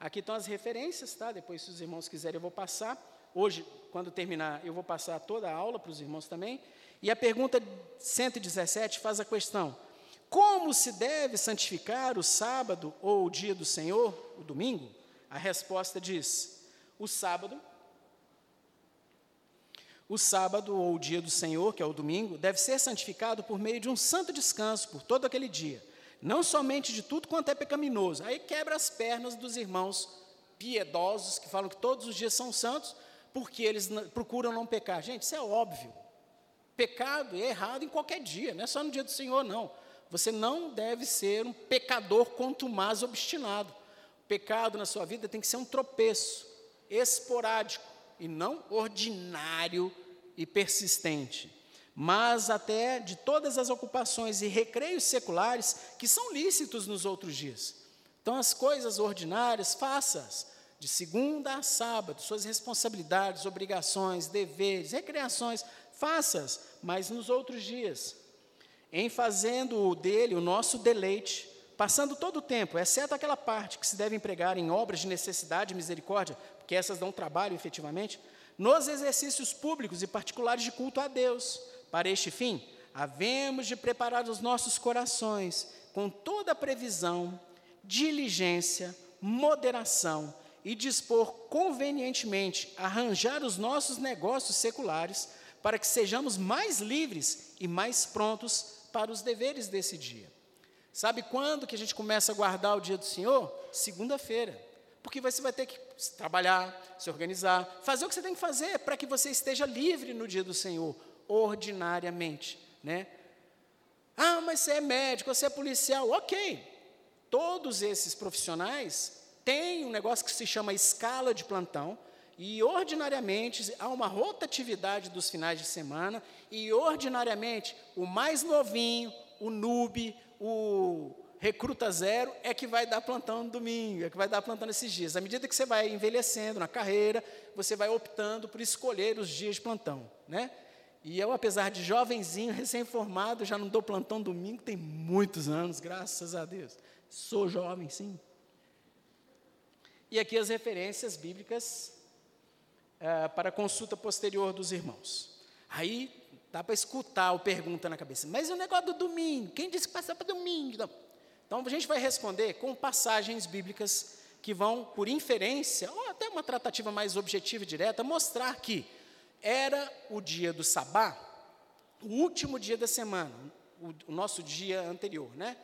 Aqui estão as referências, tá? Depois, se os irmãos quiserem, eu vou passar. Hoje, quando terminar, eu vou passar toda a aula para os irmãos também. E a pergunta 117 faz a questão: como se deve santificar o sábado ou o dia do Senhor, o domingo? A resposta diz: o sábado o sábado ou o dia do Senhor, que é o domingo, deve ser santificado por meio de um santo descanso por todo aquele dia, não somente de tudo quanto é pecaminoso. Aí quebra as pernas dos irmãos piedosos que falam que todos os dias são santos, porque eles procuram não pecar. Gente, isso é óbvio. Pecado é errado em qualquer dia, não é só no dia do Senhor, não. Você não deve ser um pecador contumaz obstinado. O pecado na sua vida tem que ser um tropeço esporádico e não ordinário e persistente, mas até de todas as ocupações e recreios seculares que são lícitos nos outros dias. Então, as coisas ordinárias, faça-as de segunda a sábado, suas responsabilidades, obrigações, deveres, recreações, faça-as, mas nos outros dias, em fazendo dele o nosso deleite, passando todo o tempo, exceto aquela parte que se deve empregar em obras de necessidade e misericórdia, porque essas dão trabalho efetivamente, nos exercícios públicos e particulares de culto a Deus. Para este fim, havemos de preparar os nossos corações com toda a previsão, diligência, moderação e dispor convenientemente arranjar os nossos negócios seculares para que sejamos mais livres e mais prontos para os deveres desse dia. Sabe quando que a gente começa a guardar o dia do Senhor? Segunda-feira. Porque você vai ter que trabalhar, se organizar, fazer o que você tem que fazer para que você esteja livre no dia do Senhor, ordinariamente, né? Ah, mas você é médico, você é policial, ok. Todos esses profissionais têm um negócio que se chama escala de plantão, e ordinariamente há uma rotatividade dos finais de semana, e ordinariamente o mais novinho, o noob, o recruta zero é que vai dar plantão no domingo, é que vai dar plantão nesses dias. À medida que você vai envelhecendo na carreira, você vai optando por escolher os dias de plantão, né? E eu, apesar de jovenzinho, recém-formado, já não dou plantão domingo, tem muitos anos, graças a Deus. Sou jovem, sim. E aqui as referências bíblicas é, para consulta posterior dos irmãos. Aí dá para escutar o pergunta na cabeça, mas o negócio do domingo, quem disse que passava para domingo? Não. Então a gente vai responder com passagens bíblicas que vão, por inferência, ou até uma tratativa mais objetiva e direta, mostrar que era o dia do sabá, o último dia da semana, o, o nosso dia anterior, né?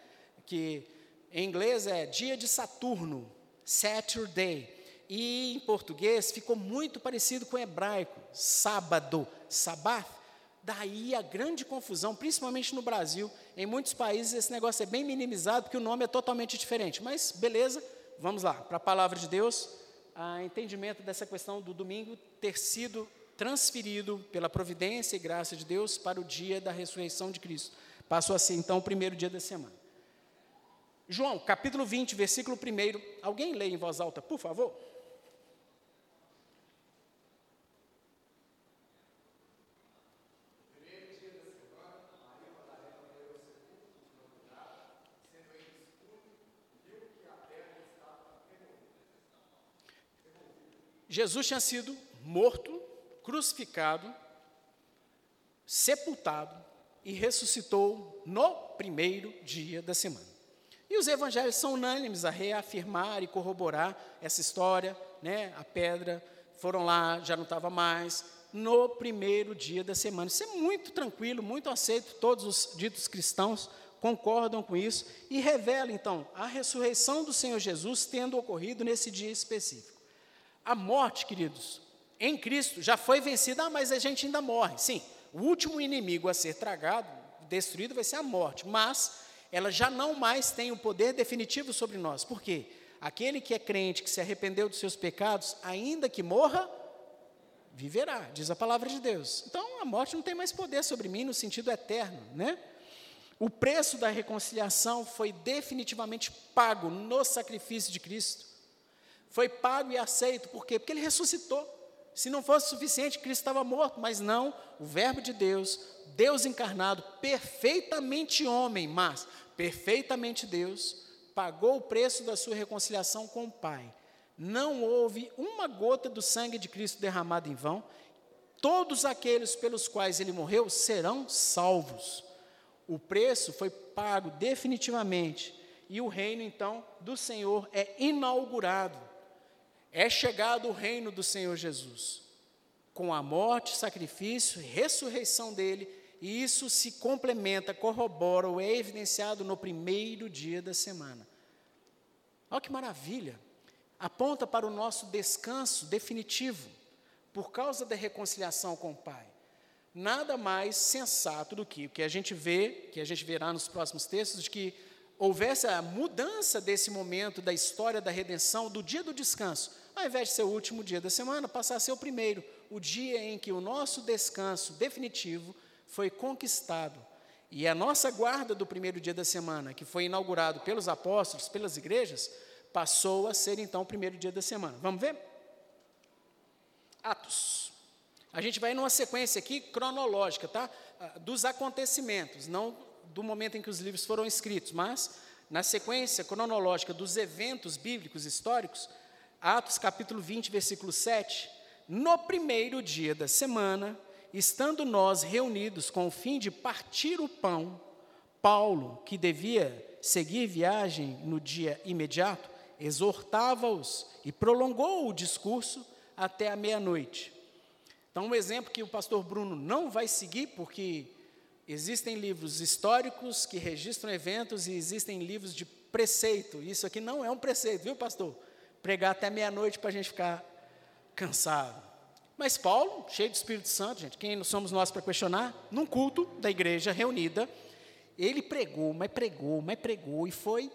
Que em inglês é dia de Saturno, Saturday. E em português ficou muito parecido com o hebraico, sábado, sabath. Daí a grande confusão, principalmente no Brasil, em muitos países esse negócio é bem minimizado, porque o nome é totalmente diferente. Mas, beleza, vamos lá, para a palavra de Deus, a entendimento dessa questão do domingo ter sido transferido pela providência e graça de Deus para o dia da ressurreição de Cristo. Passou a ser então o primeiro dia da semana. João, capítulo 20, versículo 1. Alguém lê em voz alta, por favor? Jesus tinha sido morto, crucificado, sepultado e ressuscitou no primeiro dia da semana. E os evangelhos são unânimes a reafirmar e corroborar essa história, né? A pedra foram lá, já não estava mais, no primeiro dia da semana. Isso é muito tranquilo, muito aceito, todos os ditos cristãos concordam com isso e revela então a ressurreição do Senhor Jesus tendo ocorrido nesse dia específico. A morte, queridos, em Cristo já foi vencida, ah, mas a gente ainda morre. Sim, o último inimigo a ser tragado, destruído, vai ser a morte, mas ela já não mais tem o poder definitivo sobre nós. Por quê? Aquele que é crente, que se arrependeu dos seus pecados, ainda que morra, viverá, diz a palavra de Deus. Então a morte não tem mais poder sobre mim no sentido eterno, né? O preço da reconciliação foi definitivamente pago no sacrifício de Cristo foi pago e aceito. Por quê? Porque ele ressuscitou. Se não fosse suficiente, Cristo estava morto, mas não, o Verbo de Deus, Deus encarnado, perfeitamente homem, mas perfeitamente Deus, pagou o preço da sua reconciliação com o Pai. Não houve uma gota do sangue de Cristo derramado em vão. Todos aqueles pelos quais ele morreu serão salvos. O preço foi pago definitivamente e o reino então do Senhor é inaugurado é chegado o reino do Senhor Jesus, com a morte, sacrifício e ressurreição dele, e isso se complementa, corrobora ou é evidenciado no primeiro dia da semana. Olha que maravilha! Aponta para o nosso descanso definitivo, por causa da reconciliação com o Pai. Nada mais sensato do que o que a gente vê, que a gente verá nos próximos textos, de que houvesse a mudança desse momento da história da redenção, do dia do descanso, ao invés de ser o último dia da semana, passar a ser o primeiro, o dia em que o nosso descanso definitivo foi conquistado. E a nossa guarda do primeiro dia da semana, que foi inaugurado pelos apóstolos, pelas igrejas, passou a ser então o primeiro dia da semana. Vamos ver? Atos. A gente vai numa sequência aqui cronológica, tá? Ah, dos acontecimentos, não do momento em que os livros foram escritos, mas na sequência cronológica dos eventos bíblicos históricos, Atos capítulo 20, versículo 7, no primeiro dia da semana, estando nós reunidos com o fim de partir o pão, Paulo, que devia seguir viagem no dia imediato, exortava-os e prolongou o discurso até a meia-noite. Então, um exemplo que o pastor Bruno não vai seguir, porque existem livros históricos que registram eventos e existem livros de preceito. Isso aqui não é um preceito, viu, pastor? Pregar até meia-noite para a gente ficar cansado. Mas Paulo, cheio do Espírito Santo, gente, quem somos nós para questionar? Num culto da igreja reunida, ele pregou, mas pregou, mas pregou, e foi.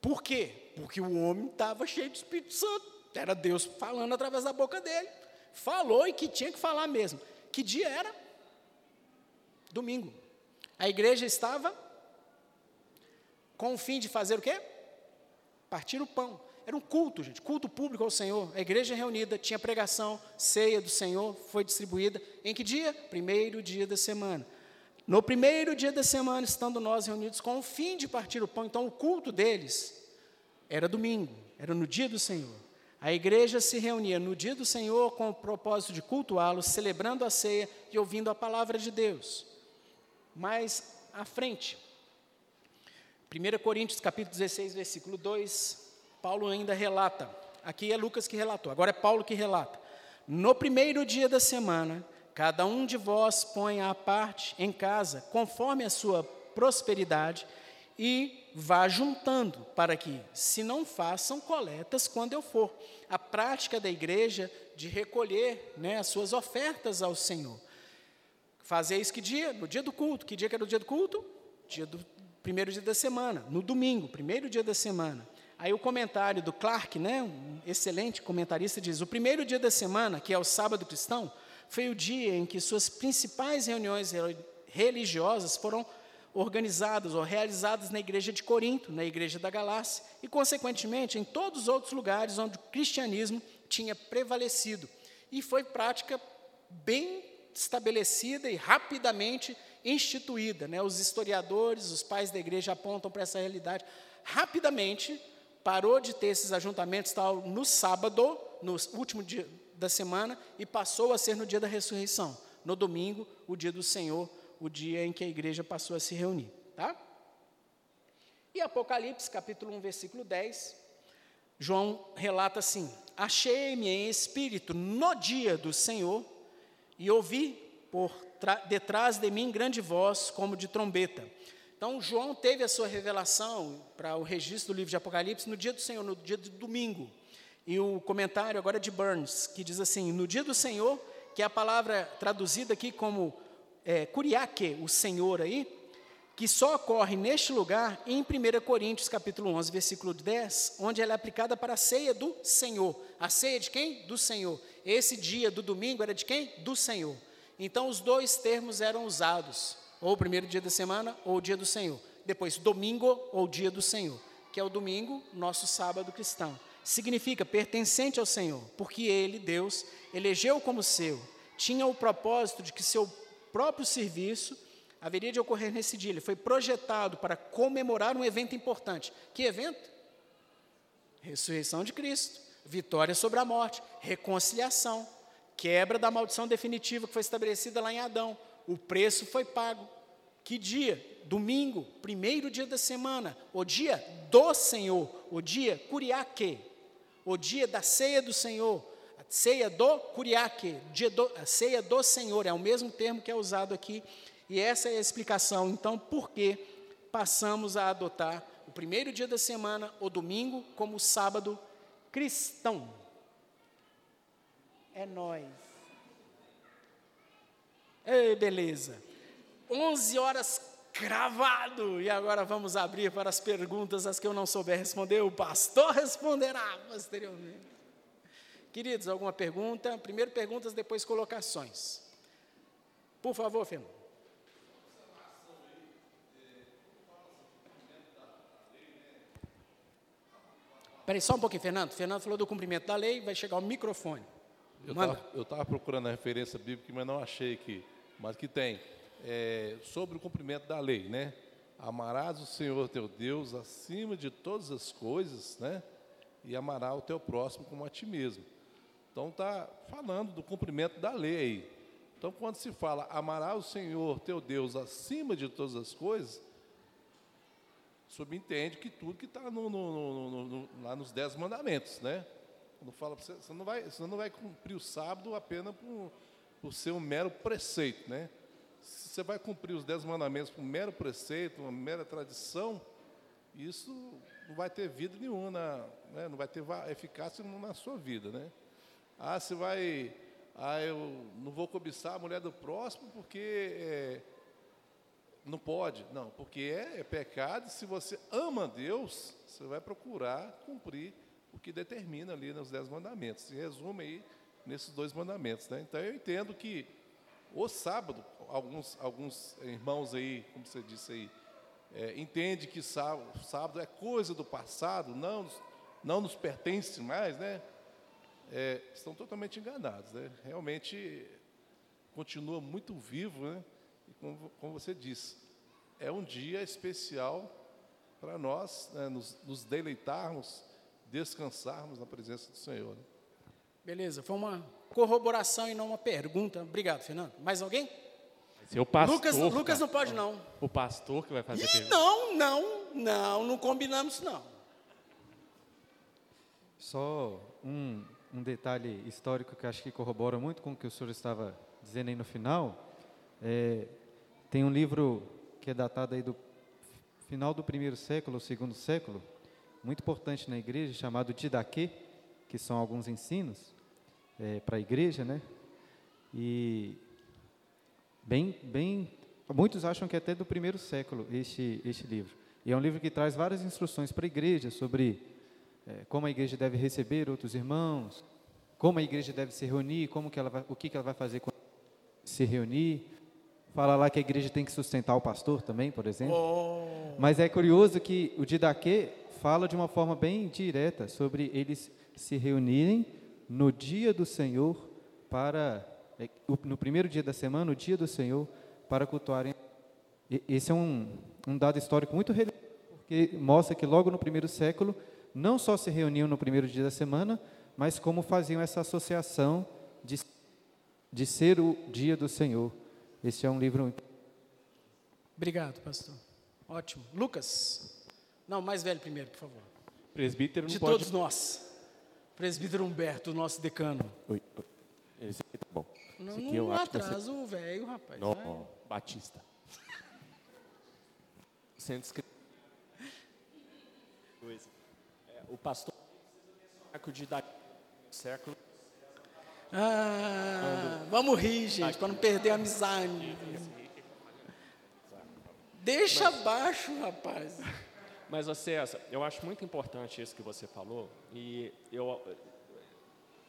Por quê? Porque o homem estava cheio do Espírito Santo, era Deus falando através da boca dele. Falou e que tinha que falar mesmo. Que dia era? Domingo. A igreja estava com o fim de fazer o quê? Partir o pão. Era um culto, gente, culto público ao Senhor. A igreja reunida, tinha pregação, ceia do Senhor, foi distribuída. Em que dia? Primeiro dia da semana. No primeiro dia da semana, estando nós reunidos com o fim de partir o pão, então o culto deles era domingo, era no dia do Senhor. A igreja se reunia no dia do Senhor com o propósito de cultuá-lo, celebrando a ceia e ouvindo a palavra de Deus. Mais à frente, 1 Coríntios capítulo 16, versículo 2, Paulo ainda relata. Aqui é Lucas que relatou, agora é Paulo que relata. No primeiro dia da semana, cada um de vós põe à parte em casa, conforme a sua prosperidade, e vá juntando, para que se não façam coletas quando eu for. A prática da igreja de recolher né, as suas ofertas ao Senhor. Fazer isso que dia? No dia do culto. Que dia que era o dia do culto? Dia do primeiro dia da semana, no domingo, primeiro dia da semana. Aí o comentário do Clark, né, um excelente comentarista, diz: o primeiro dia da semana, que é o sábado cristão, foi o dia em que suas principais reuniões religiosas foram organizadas ou realizadas na igreja de Corinto, na igreja da Galácia e, consequentemente, em todos os outros lugares onde o cristianismo tinha prevalecido. E foi prática bem estabelecida e rapidamente instituída. Né? Os historiadores, os pais da igreja apontam para essa realidade. Rapidamente parou de ter esses ajuntamentos tal no sábado, no último dia da semana, e passou a ser no dia da ressurreição, no domingo, o dia do Senhor, o dia em que a igreja passou a se reunir. Tá? E Apocalipse, capítulo 1, versículo 10, João relata assim: Achei-me em espírito no dia do Senhor e ouvi por detrás de mim grande voz como de trombeta. Então, João teve a sua revelação para o registro do livro de Apocalipse no dia do Senhor, no dia de domingo. E o comentário agora é de Burns, que diz assim: No dia do Senhor, que é a palavra traduzida aqui como é, o Senhor aí, que só ocorre neste lugar em 1 Coríntios capítulo 11, versículo 10, onde ela é aplicada para a ceia do Senhor. A ceia de quem? Do Senhor. Esse dia do domingo era de quem? Do Senhor. Então os dois termos eram usados, ou o primeiro dia da semana ou o dia do Senhor. Depois, domingo ou dia do Senhor, que é o domingo, nosso sábado cristão. Significa pertencente ao Senhor, porque ele, Deus, elegeu como seu, tinha o propósito de que seu próprio serviço haveria de ocorrer nesse dia. Ele foi projetado para comemorar um evento importante. Que evento? Ressurreição de Cristo vitória sobre a morte, reconciliação, quebra da maldição definitiva que foi estabelecida lá em Adão. O preço foi pago. Que dia? Domingo, primeiro dia da semana, o dia do Senhor, o dia curiaque, o dia da ceia do Senhor, a ceia do curiaque, dia do, a ceia do Senhor, é o mesmo termo que é usado aqui, e essa é a explicação, então, por que passamos a adotar o primeiro dia da semana, o domingo, como sábado cristão. É nós. Ei, beleza. 11 horas cravado. E agora vamos abrir para as perguntas, as que eu não souber responder, o pastor responderá posteriormente. Queridos, alguma pergunta? Primeiro perguntas, depois colocações. Por favor, Fernando. Peraí, só um pouquinho, Fernando. Fernando falou do cumprimento da lei, vai chegar o microfone. Eu estava procurando a referência bíblica, mas não achei aqui. Mas que tem. É, sobre o cumprimento da lei, né? Amarás o Senhor teu Deus acima de todas as coisas, né? E amarás o teu próximo como a ti mesmo. Então está falando do cumprimento da lei aí. Então quando se fala amarás o Senhor teu Deus acima de todas as coisas, subentende que tudo que está no, no, no, lá nos dez mandamentos, né? Quando fala você, você não vai, você não vai cumprir o sábado apenas por, por ser um mero preceito, né? Se você vai cumprir os dez mandamentos por um mero preceito, uma mera tradição, isso não vai ter vida nenhuma, né? não vai ter eficácia na sua vida, né? Ah, você vai, ah, eu não vou cobiçar a mulher do próximo porque é, não pode, não, porque é, é pecado. Se você ama Deus, você vai procurar cumprir o que determina ali nos dez mandamentos. Se resume aí nesses dois mandamentos. Né? Então eu entendo que o sábado, alguns, alguns irmãos aí, como você disse aí, é, entende que sábado, sábado, é coisa do passado, não, não nos pertence mais, né? É, estão totalmente enganados. Né? Realmente continua muito vivo, né? como, como você disse, é um dia especial para nós né, nos, nos, deleitarmos, descansarmos na presença do Senhor. Né? Beleza, foi uma corroboração e não uma pergunta. Obrigado, Fernando. Mais alguém? Seu pastor. Lucas, Lucas não pode, não. O pastor que vai fazer Ih, pergunta. Não, não, não, não combinamos, não. Só um, um detalhe histórico que acho que corrobora muito com o que o senhor estava dizendo aí no final. É, tem um livro que é datado aí do final do primeiro século, segundo século, muito importante na igreja, chamado Didaquê, que são alguns ensinos é, para a igreja, né? E bem, bem, muitos acham que é até do primeiro século este este livro. E é um livro que traz várias instruções para a igreja sobre é, como a igreja deve receber outros irmãos, como a igreja deve se reunir, como que ela vai, o que, que ela vai fazer quando se reunir. Fala lá que a igreja tem que sustentar o pastor também, por exemplo. Oh, Mas é curioso que o Didaquê fala de uma forma bem direta sobre eles se reunirem no dia do Senhor para é, no primeiro dia da semana, o dia do Senhor, para cultuarem. Esse é um, um dado histórico muito relevante, porque mostra que logo no primeiro século não só se reuniam no primeiro dia da semana, mas como faziam essa associação de, de ser o dia do Senhor. Esse é um livro obrigado, pastor. Ótimo. Lucas. Não, mais velho primeiro, por favor. Presbítero não De pode. todos nós. Presbítero Humberto, nosso decano. Oi, oi. Esse aqui tá bom. Não, Esse aqui eu não acho atrasa o velho, rapaz. Não, vai. Batista. Sendo escrito. Coisa. É, o pastor de da século Ah, vamos rir, gente, para não perder a amizade. Deixa abaixo, rapaz. Mas, César, eu acho muito importante isso que você falou, e eu,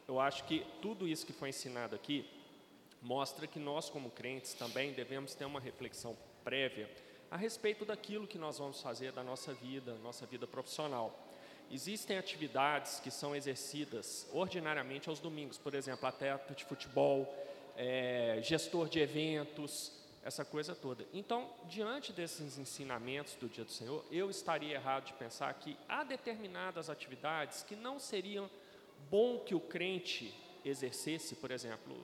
eu acho que tudo isso que foi ensinado aqui mostra que nós, como crentes, também devemos ter uma reflexão prévia a respeito daquilo que nós vamos fazer da nossa vida, nossa vida profissional. Existem atividades que são exercidas ordinariamente aos domingos, por exemplo, atleta de futebol, eh, gestor de eventos, essa coisa toda. Então, diante desses ensinamentos do Dia do Senhor, eu estaria errado de pensar que há determinadas atividades que não seriam bom que o crente exercesse, por exemplo.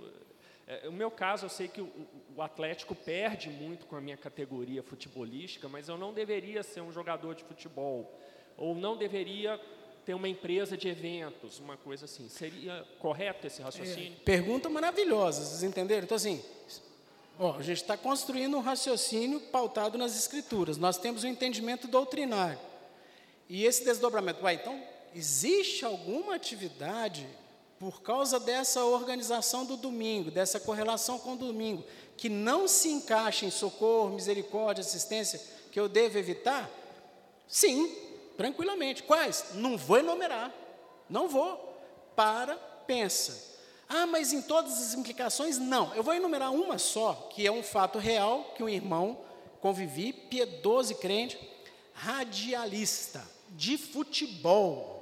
eh, O meu caso, eu sei que o, o- Atlético perde muito com a minha categoria futebolística, mas eu não deveria ser um jogador de futebol, ou não deveria ter uma empresa de eventos, uma coisa assim. Seria correto esse raciocínio? Pergunta maravilhosa, vocês entenderam? Então, assim, ó, a gente está construindo um raciocínio pautado nas escrituras. Nós temos um entendimento doutrinário. E esse desdobramento, vai, então, existe alguma atividade por causa dessa organização do domingo, dessa correlação com o domingo, que não se encaixa em socorro, misericórdia, assistência, que eu devo evitar? Sim, tranquilamente. Quais? Não vou enumerar. Não vou. Para, pensa. Ah, mas em todas as implicações? Não. Eu vou enumerar uma só, que é um fato real, que um irmão convivi, piedoso e crente, radialista de futebol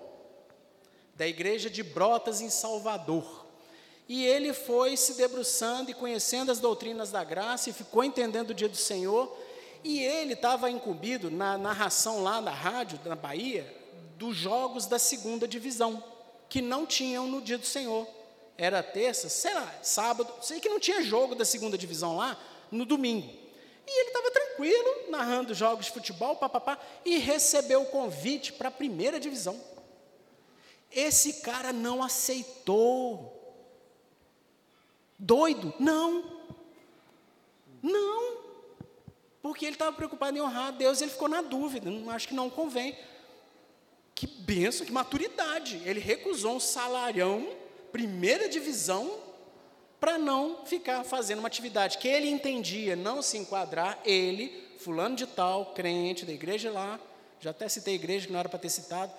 da igreja de Brotas em Salvador. E ele foi se debruçando e conhecendo as doutrinas da graça e ficou entendendo o dia do Senhor. E ele estava incumbido na narração lá na rádio, na Bahia, dos jogos da segunda divisão, que não tinham no dia do Senhor. Era terça, sei lá, sábado, sei que não tinha jogo da segunda divisão lá no domingo. E ele estava tranquilo, narrando jogos de futebol, papapá, e recebeu o convite para a primeira divisão. Esse cara não aceitou. Doido? Não. Não. Porque ele estava preocupado em honrar a Deus, ele ficou na dúvida, acho que não convém. Que benção, que maturidade. Ele recusou um salarião, primeira divisão, para não ficar fazendo uma atividade que ele entendia não se enquadrar, ele, fulano de tal, crente da igreja lá, já até citei a igreja que não era para ter citado,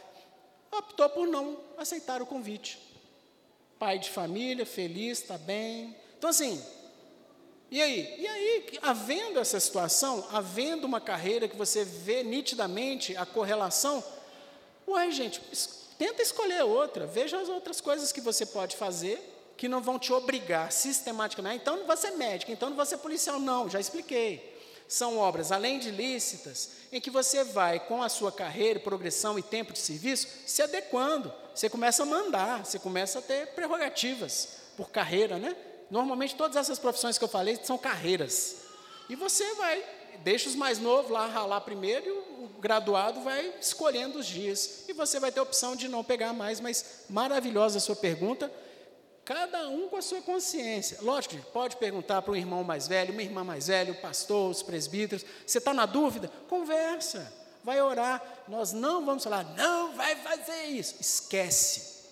optou por não aceitar o convite. Pai de família, feliz, está bem. Então, assim, e aí? E aí, havendo essa situação, havendo uma carreira que você vê nitidamente a correlação, uai, gente, tenta escolher outra, veja as outras coisas que você pode fazer que não vão te obrigar sistematicamente. Ah, então não vai ser médico, então não vai ser policial, não, já expliquei. São obras, além de lícitas, em que você vai, com a sua carreira, progressão e tempo de serviço, se adequando. Você começa a mandar, você começa a ter prerrogativas por carreira, né? Normalmente todas essas profissões que eu falei são carreiras. E você vai, deixa os mais novos lá ralar primeiro e o graduado vai escolhendo os dias. E você vai ter a opção de não pegar mais, mas maravilhosa a sua pergunta. Cada um com a sua consciência. Lógico, pode perguntar para um irmão mais velho, uma irmã mais velha, o pastor, os presbíteros. Você está na dúvida? Conversa, vai orar. Nós não vamos falar, não vai fazer isso. Esquece.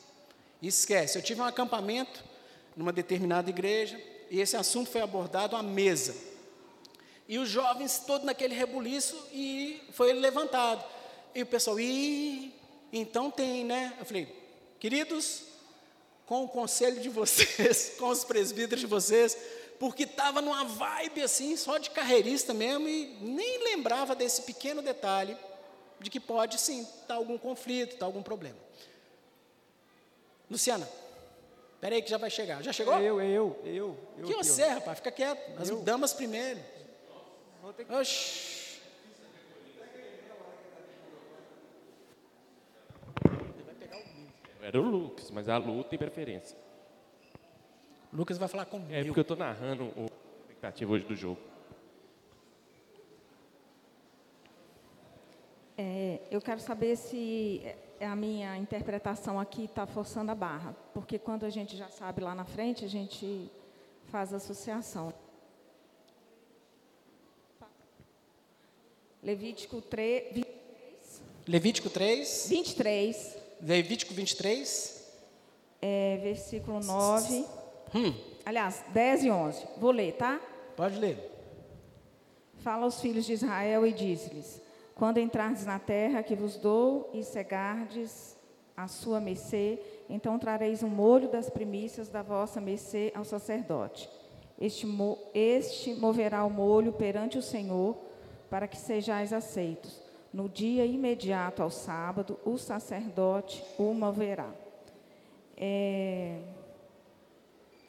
Esquece. Eu tive um acampamento numa determinada igreja e esse assunto foi abordado à mesa. E os jovens todos naquele rebuliço e foi levantado. E o pessoal, ih, Então tem, né? Eu falei, queridos, com o conselho de vocês, com os presbíteros de vocês, porque estava numa vibe assim, só de carreirista mesmo, e nem lembrava desse pequeno detalhe de que pode sim estar tá algum conflito, estar tá algum problema. Luciana, espera aí que já vai chegar. Já chegou? Eu, eu, eu. eu que você, rapaz? Fica quieto. As eu. damas primeiro. Que... Oxi. Era o Lucas, mas a Lu tem preferência. Lucas vai falar comigo. É porque eu estou narrando o expectativa hoje do jogo. É, eu quero saber se a minha interpretação aqui está forçando a barra, porque quando a gente já sabe lá na frente, a gente faz associação. Levítico 3, 23. Levítico 3. 23. Levítico 23. É, versículo 9. Hum. Aliás, 10 e 11. Vou ler, tá? Pode ler. Fala aos filhos de Israel e diz-lhes: quando entrardes na terra que vos dou e cegardes a sua mercê, então trareis um molho das primícias da vossa mercê ao sacerdote. Este, mo este moverá o molho perante o Senhor, para que sejais aceitos. No dia imediato ao sábado, o sacerdote o moverá. É,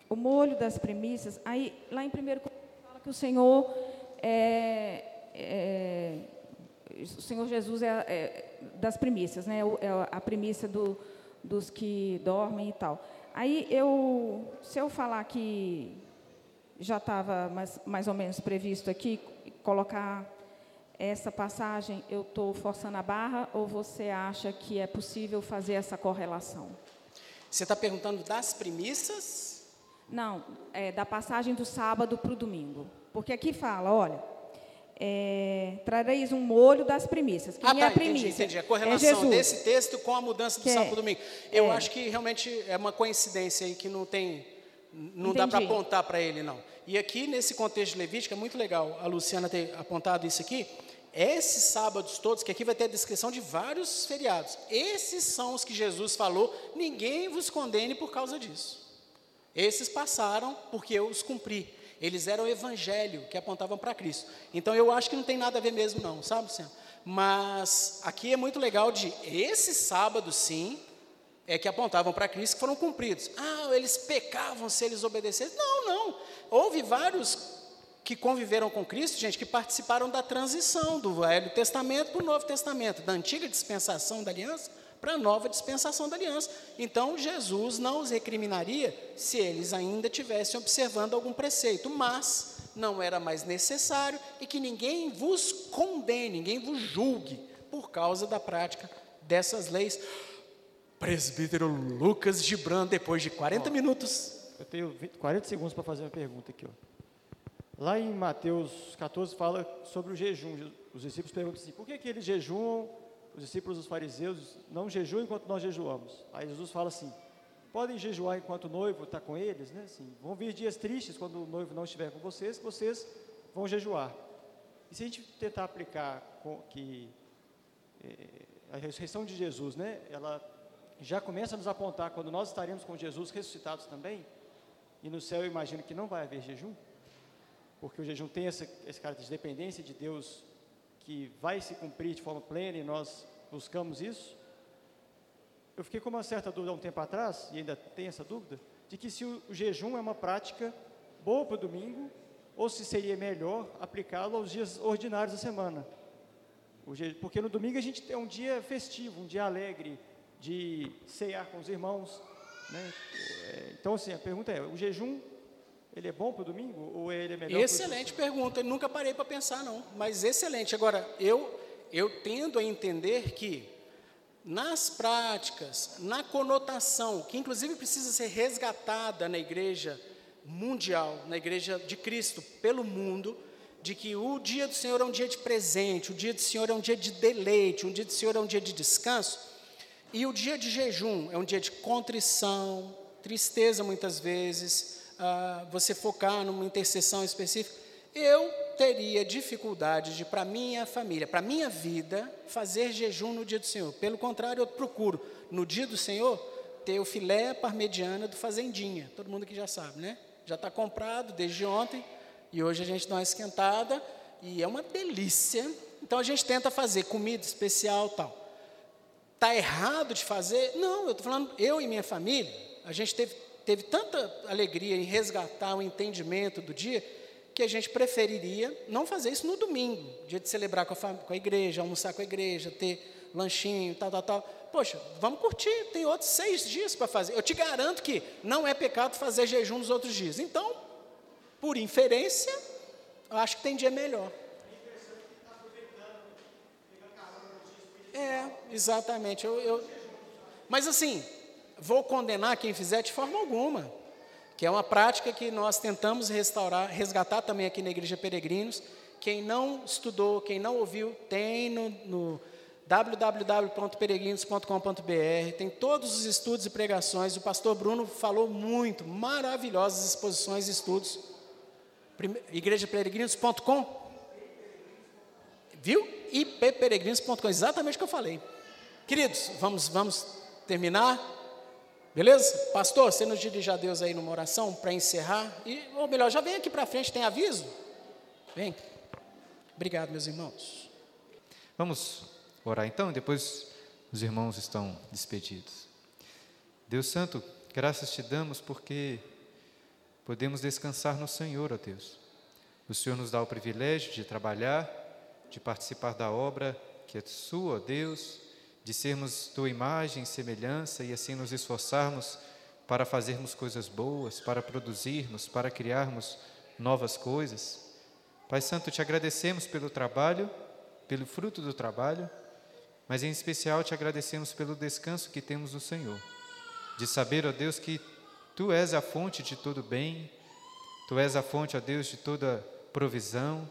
o molho das primícias, aí lá em 1 fala que o Senhor é, é, o Senhor Jesus é, é das primícias, né? É a primícia do, dos que dormem e tal. Aí eu, se eu falar que já estava mais, mais ou menos previsto aqui, colocar essa passagem, eu estou forçando a barra ou você acha que é possível fazer essa correlação? Você está perguntando das primícias? Não, é da passagem do sábado para o domingo. Porque aqui fala, olha, é, trareis um molho das primícias. Quem ah, tá, é a primícia? Entendi, entendi. A correlação é desse texto com a mudança do que sábado para domingo. Eu é. acho que realmente é uma coincidência aí que não tem, não entendi. dá para apontar para ele não. E aqui nesse contexto levítico é muito legal a Luciana ter apontado isso aqui. Esses sábados todos, que aqui vai ter a descrição de vários feriados, esses são os que Jesus falou: ninguém vos condene por causa disso. Esses passaram porque eu os cumpri. Eles eram o evangelho que apontavam para Cristo. Então eu acho que não tem nada a ver mesmo, não, sabe, Senhor? Mas aqui é muito legal de esse sábado, sim, é que apontavam para Cristo que foram cumpridos. Ah, eles pecavam se eles obedecessem. Não, não. Houve vários que conviveram com Cristo, gente, que participaram da transição do Velho Testamento para o Novo Testamento, da antiga dispensação da aliança para a nova dispensação da aliança. Então, Jesus não os recriminaria se eles ainda estivessem observando algum preceito, mas não era mais necessário e que ninguém vos condene, ninguém vos julgue por causa da prática dessas leis. Presbítero Lucas Gibran, depois de 40 ó, minutos. Eu tenho 20, 40 segundos para fazer uma pergunta aqui. Ó. Lá em Mateus 14 fala sobre o jejum. Os discípulos perguntam assim: por que, que eles jejuam os discípulos dos fariseus não jejuam enquanto nós jejuamos. Aí Jesus fala assim: podem jejuar enquanto o noivo está com eles, né? Assim, vão vir dias tristes quando o noivo não estiver com vocês, vocês vão jejuar. E se a gente tentar aplicar com, que é, a ressurreição de Jesus, né? Ela já começa a nos apontar quando nós estaremos com Jesus ressuscitados também. E no céu eu imagino que não vai haver jejum, porque o jejum tem essa, esse caráter de dependência de Deus que vai se cumprir de forma plena e nós buscamos isso. Eu fiquei com uma certa dúvida há um tempo atrás, e ainda tenho essa dúvida, de que se o, o jejum é uma prática boa para o domingo, ou se seria melhor aplicá-lo aos dias ordinários da semana. Porque no domingo a gente tem um dia festivo, um dia alegre, de cear com os irmãos. Né? É, então, assim, a pergunta é: o jejum ele é bom para o domingo ou ele é melhor? Excelente pergunta. Eu nunca parei para pensar não, mas excelente. Agora eu eu tendo a entender que nas práticas, na conotação, que inclusive precisa ser resgatada na igreja mundial, na igreja de Cristo pelo mundo, de que o dia do Senhor é um dia de presente, o dia do Senhor é um dia de deleite, o dia do Senhor é um dia de descanso, e o dia de jejum é um dia de contrição, tristeza muitas vezes, você focar numa intercessão específica. Eu teria dificuldade de, para minha família, para minha vida, fazer jejum no dia do Senhor. Pelo contrário, eu procuro, no dia do Senhor, ter o filé parmegiana do Fazendinha. Todo mundo que já sabe, né? Já está comprado desde ontem e hoje a gente dá uma esquentada e é uma delícia. Então a gente tenta fazer comida especial tal. Está errado de fazer? Não, eu estou falando, eu e minha família, a gente teve, teve tanta alegria em resgatar o entendimento do dia que a gente preferiria não fazer isso no domingo, dia de celebrar com a, com a igreja, almoçar com a igreja, ter lanchinho, tal, tal, tal. Poxa, vamos curtir, tem outros seis dias para fazer. Eu te garanto que não é pecado fazer jejum nos outros dias. Então, por inferência, eu acho que tem dia melhor. É, exatamente. Eu, eu, mas assim, vou condenar quem fizer de forma alguma que é uma prática que nós tentamos restaurar, resgatar também aqui na Igreja Peregrinos. Quem não estudou, quem não ouviu, tem no, no www.peregrinos.com.br, tem todos os estudos e pregações. O pastor Bruno falou muito, maravilhosas exposições e estudos. Igrejaperegrinos.com Viu? ipperegrinos.com, exatamente o que eu falei. Queridos, vamos, vamos terminar. Beleza? Pastor, você nos dirige a Deus aí numa oração para encerrar? E, ou melhor, já vem aqui para frente, tem aviso? Vem. Obrigado, meus irmãos. Vamos orar então, depois os irmãos estão despedidos. Deus Santo, graças te damos porque podemos descansar no Senhor, ó Deus. O Senhor nos dá o privilégio de trabalhar, de participar da obra que é sua, Deus de sermos tua imagem e semelhança e assim nos esforçarmos para fazermos coisas boas, para produzirmos, para criarmos novas coisas. Pai Santo, te agradecemos pelo trabalho, pelo fruto do trabalho, mas em especial te agradecemos pelo descanso que temos no Senhor, de saber, ó Deus, que tu és a fonte de todo bem, tu és a fonte, ó Deus, de toda provisão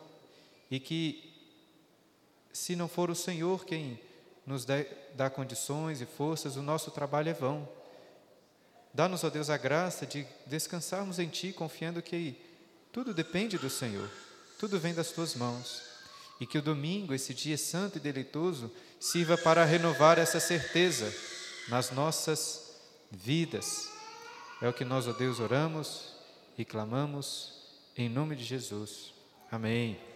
e que se não for o Senhor quem nos dá, condições e forças, o nosso trabalho é vão. Dá-nos, ó Deus, a graça de descansarmos em Ti, confiando que tudo depende do Senhor, tudo vem das Tuas mãos. E que o domingo, esse dia santo e deleitoso, sirva para renovar essa certeza nas nossas vidas. É o que nós, ó Deus, oramos e clamamos em nome de Jesus. Amém.